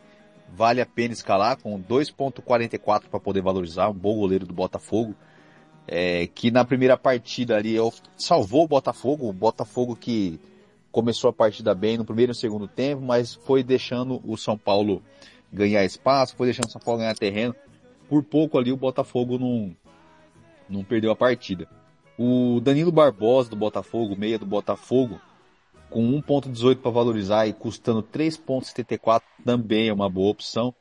vale a pena escalar com 2.44 para poder valorizar, um bom goleiro do Botafogo, é, que na primeira partida ali salvou o Botafogo, o Botafogo que começou a partida bem no primeiro e no segundo tempo, mas foi deixando o São Paulo ganhar espaço, foi deixando o São Paulo ganhar terreno. Por pouco ali o Botafogo não, não perdeu a partida. O Danilo Barbosa do Botafogo, meia do Botafogo, com 1.18 para valorizar e custando 3.74 também é uma boa opção.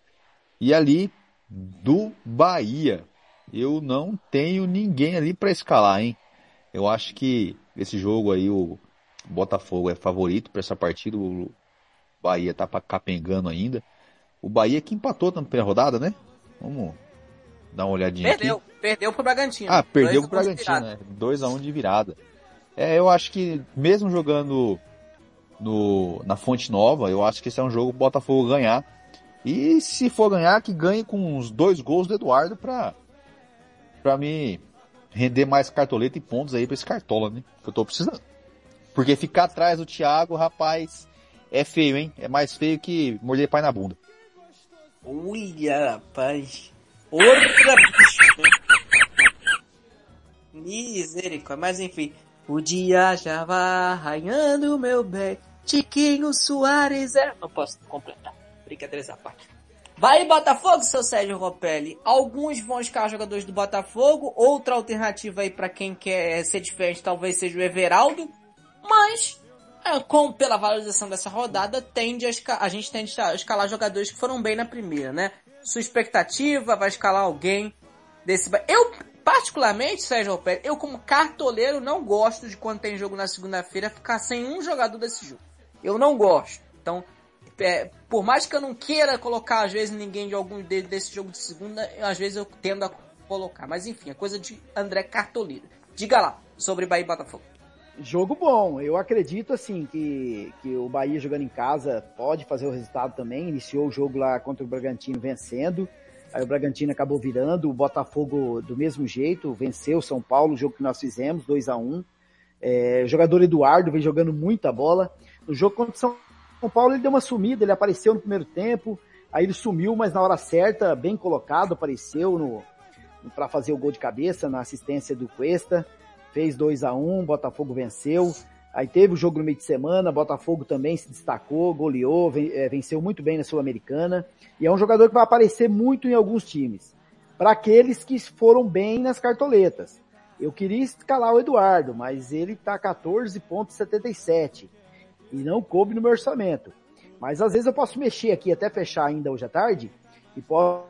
E ali do Bahia, eu não tenho ninguém ali para escalar, hein? Eu acho que esse jogo aí o Botafogo é favorito para essa partida, o Bahia tá capengando ainda. O Bahia que empatou na primeira rodada, né? Vamos dar uma olhadinha perdeu, aqui. Perdeu pro Bragantino. Ah, perdeu pro Bragantino, né? 2x1 de virada. É, eu acho que mesmo jogando no, na Fonte Nova. Eu acho que esse é um jogo o Botafogo ganhar. E se for ganhar, que ganhe com uns dois gols do Eduardo pra, pra me render mais cartoleta e pontos aí pra esse cartola, né? Que eu tô precisando. Porque ficar atrás do Thiago, rapaz, é feio, hein? É mais feio que morder pai na bunda. Uia, rapaz. Outra. Misericórdia. Mas enfim. O dia já vai arranhando, meu bem. Tiquinho Soares é... Não posso completar. Brincadeira essa parte. Vai Botafogo, seu Sérgio Ropelli. Alguns vão escalar jogadores do Botafogo. Outra alternativa aí para quem quer ser diferente talvez seja o Everaldo. Mas, é, com, pela valorização dessa rodada, tende a, a gente tende a escalar jogadores que foram bem na primeira, né? Sua expectativa vai escalar alguém desse... Eu, particularmente, Sérgio Ropelli, eu como cartoleiro não gosto de quando tem jogo na segunda-feira ficar sem um jogador desse jogo. Eu não gosto. Então, é, por mais que eu não queira colocar, às vezes, ninguém de algum de, desse jogo de segunda, eu, às vezes eu tendo a colocar. Mas enfim, é coisa de André Cartolino. Diga lá, sobre Bahia e Botafogo. Jogo bom. Eu acredito assim que, que o Bahia jogando em casa pode fazer o resultado também. Iniciou o jogo lá contra o Bragantino vencendo. Aí o Bragantino acabou virando, o Botafogo do mesmo jeito, venceu o São Paulo, o jogo que nós fizemos, 2 a 1 é, O jogador Eduardo vem jogando muita bola. No jogo contra o São Paulo ele deu uma sumida, ele apareceu no primeiro tempo, aí ele sumiu, mas na hora certa, bem colocado, apareceu no para fazer o gol de cabeça na assistência do Cuesta fez 2 a 1 Botafogo venceu. Aí teve o jogo no meio de semana, Botafogo também se destacou, goleou, é, venceu muito bem na Sul-Americana. E é um jogador que vai aparecer muito em alguns times. Para aqueles que foram bem nas cartoletas. Eu queria escalar o Eduardo, mas ele tá 14,77 e não coube no meu orçamento. Mas às vezes eu posso mexer aqui até fechar ainda hoje à tarde e posso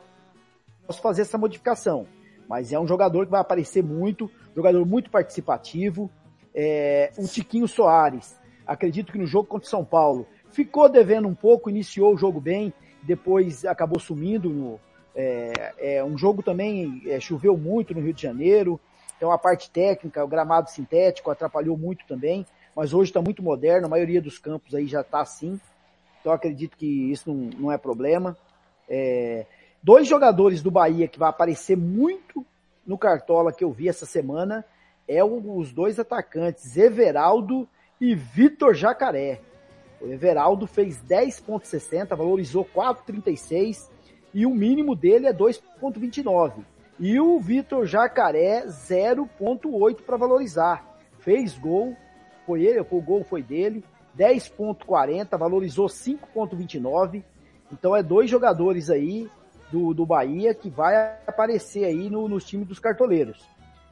fazer essa modificação. Mas é um jogador que vai aparecer muito, jogador muito participativo. É, o Tiquinho Soares, acredito que no jogo contra o São Paulo, ficou devendo um pouco, iniciou o jogo bem, depois acabou sumindo. No, é, é um jogo também, é, choveu muito no Rio de Janeiro, então a parte técnica, o gramado sintético atrapalhou muito também, mas hoje está muito moderno, a maioria dos campos aí já está assim, então acredito que isso não, não é problema. É, dois jogadores do Bahia que vai aparecer muito no Cartola que eu vi essa semana é os dois atacantes, Everaldo e Vitor Jacaré. O Everaldo fez 10.60, valorizou 4.36 e o mínimo dele é 2.29. E o Vitor Jacaré 0.8 para valorizar. Fez gol, foi ele, o gol foi dele, 10.40, valorizou 5.29. Então é dois jogadores aí do, do Bahia que vai aparecer aí no, nos times dos cartoleiros.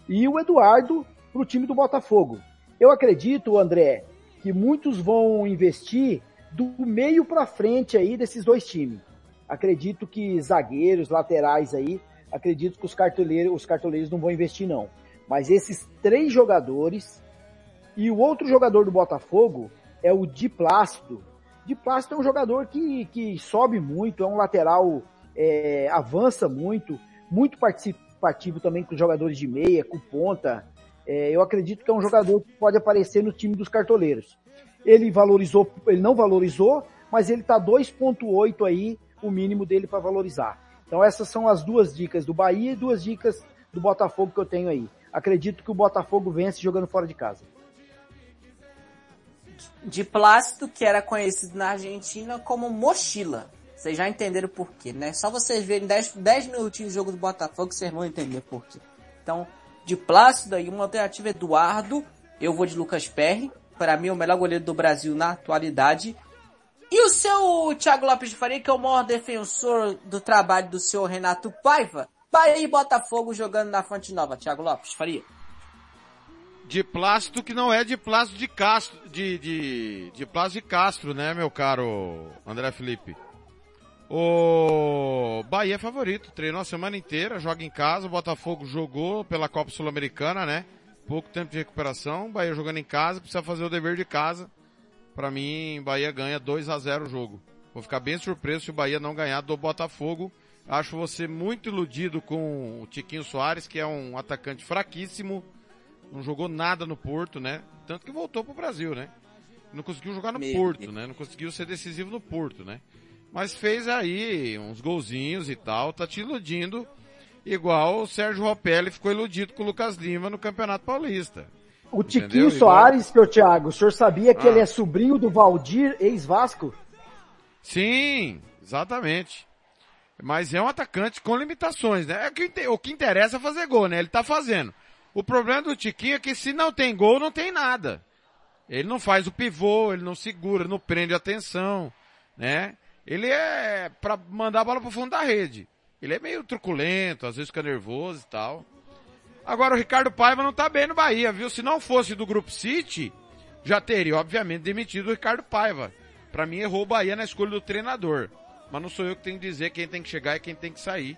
E o Eduardo para o time do Botafogo. Eu acredito, André, que muitos vão investir do meio para frente aí desses dois times. Acredito que zagueiros, laterais aí, acredito que os cartoleiros, os cartoleiros não vão investir não. Mas esses três jogadores e o outro jogador do Botafogo é o Di Plácido. Di Plácido é um jogador que, que sobe muito, é um lateral é, avança muito, muito participativo também com jogadores de meia, com ponta. É, eu acredito que é um jogador que pode aparecer no time dos cartoleiros. Ele valorizou, ele não valorizou, mas ele está 2.8 aí, o mínimo dele para valorizar. Então essas são as duas dicas do Bahia e duas dicas do Botafogo que eu tenho aí. Acredito que o Botafogo vence jogando fora de casa. De Plácido, que era conhecido na Argentina como mochila. Vocês já entenderam por quê, né? Só vocês verem 10, 10 minutinhos de jogo do Botafogo, vocês vão entender por quê. Então, de Plácido aí, uma alternativa Eduardo. Eu vou de Lucas Perry. Para mim, o melhor goleiro do Brasil na atualidade. E o seu Thiago Lopes de Faria, que é o maior defensor do trabalho do senhor Renato Paiva. Bahia e Botafogo jogando na Fonte Nova. Thiago Lopes Faria. De plástico que não é de plástico de Castro, de, de, de plástico de Castro, né, meu caro André Felipe? O Bahia é favorito, treinou a semana inteira, joga em casa, o Botafogo jogou pela Copa Sul-Americana, né? Pouco tempo de recuperação, Bahia jogando em casa, precisa fazer o dever de casa. Para mim, Bahia ganha 2 a 0 o jogo. Vou ficar bem surpreso se o Bahia não ganhar do Botafogo. Acho você muito iludido com o Tiquinho Soares, que é um atacante fraquíssimo, não jogou nada no Porto, né? Tanto que voltou pro Brasil, né? Não conseguiu jogar no Porto, né? Não conseguiu ser decisivo no Porto, né? Mas fez aí uns golzinhos e tal, tá te iludindo, igual o Sérgio Ropelli ficou iludido com o Lucas Lima no Campeonato Paulista. O Entendeu? Tiquinho Soares, seu Thiago, o senhor sabia que ah. ele é sobrinho do Valdir, ex-Vasco? Sim, exatamente. Mas é um atacante com limitações, né? É o que interessa é fazer gol, né? Ele tá fazendo. O problema do Tiquinho é que se não tem gol, não tem nada. Ele não faz o pivô, ele não segura, não prende atenção, né? Ele é para mandar a bola pro fundo da rede. Ele é meio truculento, às vezes fica nervoso e tal. Agora o Ricardo Paiva não tá bem no Bahia, viu? Se não fosse do Grupo City, já teria, obviamente, demitido o Ricardo Paiva. Para mim errou o Bahia na escolha do treinador. Mas não sou eu que tenho que dizer quem tem que chegar e quem tem que sair.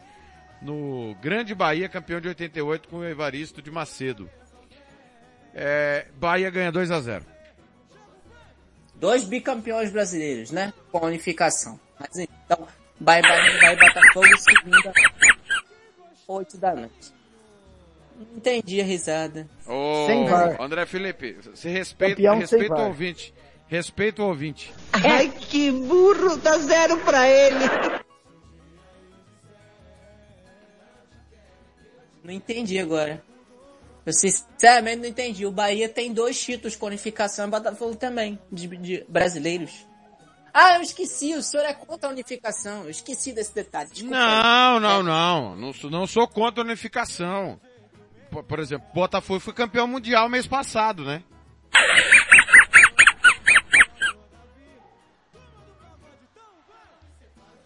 No Grande Bahia, campeão de 88 com o Evaristo de Macedo. É, Bahia ganha 2 a 0 dois bicampeões brasileiros, né? Com a unificação. Mas então, vai, vai, vai Botafogo segunda, 8 da noite. Entendi a risada. Ô, Sem VAR. André Felipe, se respeita, Campeão respeita o ouvinte. Respeita o ouvinte. Ai, que burro, dá zero pra ele. Não entendi agora. Eu sinceramente não entendi. O Bahia tem dois títulos com unificação e o Botafogo também, de, de brasileiros. Ah, eu esqueci, o senhor é contra a unificação. Eu esqueci desse detalhe. Desculpa. Não, não, não. Não sou, não sou contra a unificação. Por, por exemplo, Botafogo foi campeão mundial mês passado, né?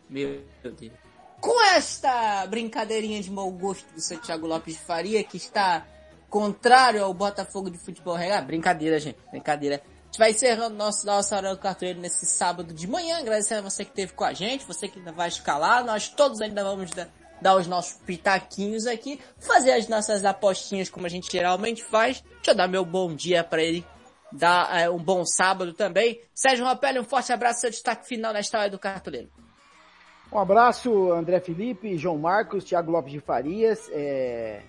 Meu Deus. Com esta brincadeirinha de mau gosto do seu Thiago Lopes de Faria, que está contrário ao Botafogo de futebol real. Brincadeira, gente. Brincadeira. A gente vai encerrando nosso, nossa hora do cartoleiro nesse sábado de manhã. Agradecendo a você que esteve com a gente, você que ainda vai escalar. Nós todos ainda vamos dar, dar os nossos pitaquinhos aqui, fazer as nossas apostinhas como a gente geralmente faz. Deixa eu dar meu bom dia para ele. Dar é, um bom sábado também. Sérgio Rapelli, um forte abraço, seu destaque final nesta hora do cartoleiro. Um abraço, André Felipe, João Marcos, Thiago Lopes de Farias. É...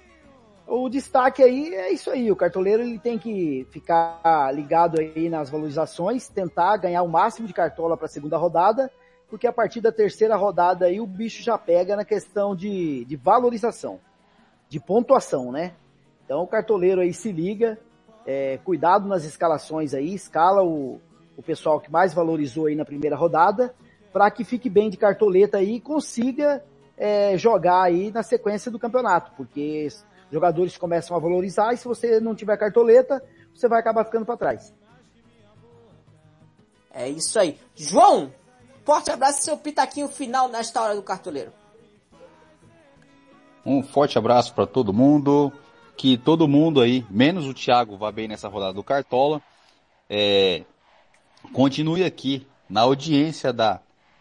O destaque aí é isso aí. O cartoleiro ele tem que ficar ligado aí nas valorizações, tentar ganhar o máximo de cartola para a segunda rodada, porque a partir da terceira rodada aí o bicho já pega na questão de, de valorização, de pontuação, né? Então o cartoleiro aí se liga, é, cuidado nas escalações aí, escala o, o pessoal que mais valorizou aí na primeira rodada, para que fique bem de cartoleta aí e consiga é, jogar aí na sequência do campeonato, porque jogadores começam a valorizar e se você não tiver cartoleta, você vai acabar ficando para trás. É isso aí. João, forte abraço seu pitaquinho final nesta hora do cartoleiro. Um forte abraço para todo mundo. Que todo mundo aí, menos o Thiago, vá bem nessa rodada do Cartola. É, continue aqui na audiência da,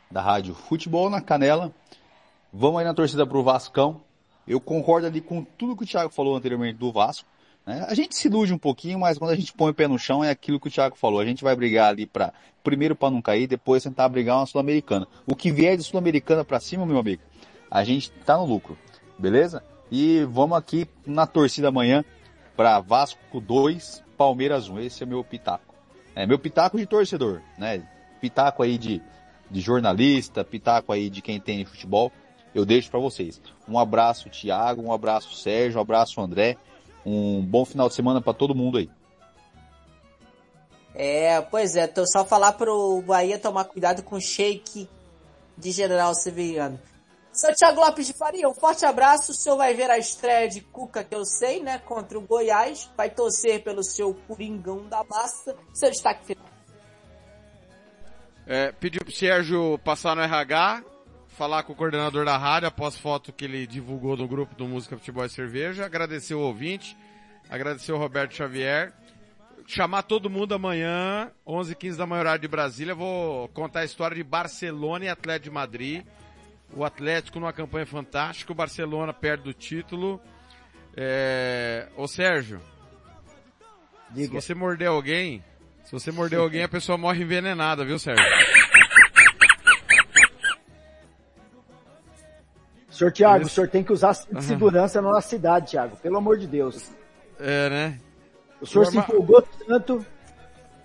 da Rádio Futebol na Canela. Vamos aí na torcida pro Vascão. Eu concordo ali com tudo que o Thiago falou anteriormente do Vasco. né? A gente se ilude um pouquinho, mas quando a gente põe o pé no chão é aquilo que o Thiago falou. A gente vai brigar ali para primeiro para não cair, depois tentar brigar uma sul-americana. O que vier de sul-americana para cima, meu amigo, a gente tá no lucro, beleza? E vamos aqui na torcida amanhã para Vasco 2, Palmeiras 1. Esse é meu pitaco. É meu pitaco de torcedor, né? Pitaco aí de, de jornalista, pitaco aí de quem tem futebol. Eu deixo para vocês. Um abraço, Thiago, um abraço, Sérgio, um abraço, André. Um bom final de semana para todo mundo aí. É, pois é, tô só falar pro Bahia tomar cuidado com o shake de General Severiano. Seu Thiago Lopes de Faria, um forte abraço. O senhor vai ver a estreia de Cuca, que eu sei, né? Contra o Goiás. Vai torcer pelo seu Coringão da Massa. Seu destaque final. É, pediu pro Sérgio passar no RH, falar com o coordenador da rádio após foto que ele divulgou no grupo do Música Futebol e Cerveja, agradecer o ouvinte, agradecer o Roberto Xavier, chamar todo mundo amanhã, 11 h 15 da manhã horário de Brasília, vou contar a história de Barcelona e Atlético de Madrid, o Atlético numa campanha fantástica, o Barcelona perde o título, é... Ô Sérgio, Diga. se você morder alguém, se você morder alguém, a pessoa morre envenenada, viu Sérgio? Senhor Thiago, Isso. o senhor tem que usar cinto de segurança na nossa cidade, Thiago. Pelo amor de Deus. É, né? O senhor se empolgou tanto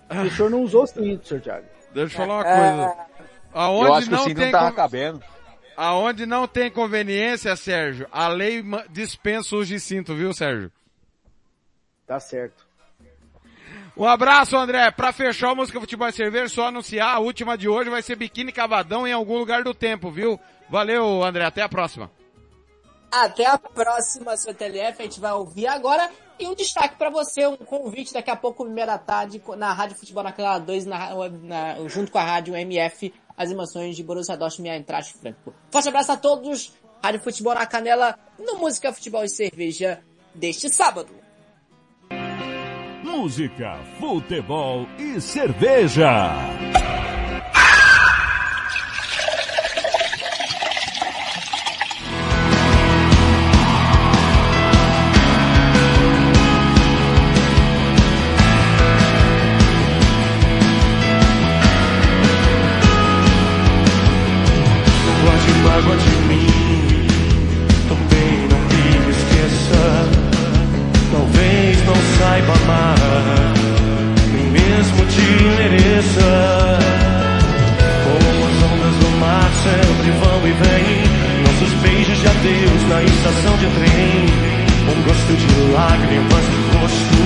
que o senhor não usou o cinto, senhor Thiago. Deixa eu falar uma coisa. Aonde Eu acho que o não cinto tem não tava cabendo. Aonde não tem conveniência, Sérgio, a lei dispensa o uso de cinto, viu, Sérgio? Tá certo. Um abraço, André. Pra fechar a música Futebol e Cerveja, só anunciar, a última de hoje vai ser Biquíni Cavadão em algum lugar do tempo, viu? Valeu, André. Até a próxima. Até a próxima, seu TLF. A gente vai ouvir agora. E um destaque para você, um convite daqui a pouco, primeira tarde, na Rádio Futebol na Canal 2, na, na- junto com a Rádio MF, as emoções de Borussia Dortmund e Eintracht Frankfurt. Forte abraço a todos. Rádio Futebol na Canela, no Música, Futebol e Cerveja deste sábado. Música, futebol e cerveja. Mágoa de saiba amar, nem mesmo te mereça. Como as ondas do mar sempre vão e vêm, nossos beijos de adeus na estação de trem. Um gosto de lágrimas no rosto,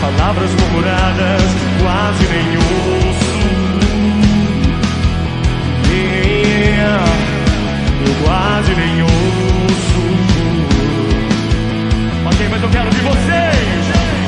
palavras murmuradas, quase nem ouço Yeah, eu quase nem ouço mas eu quero de vocês.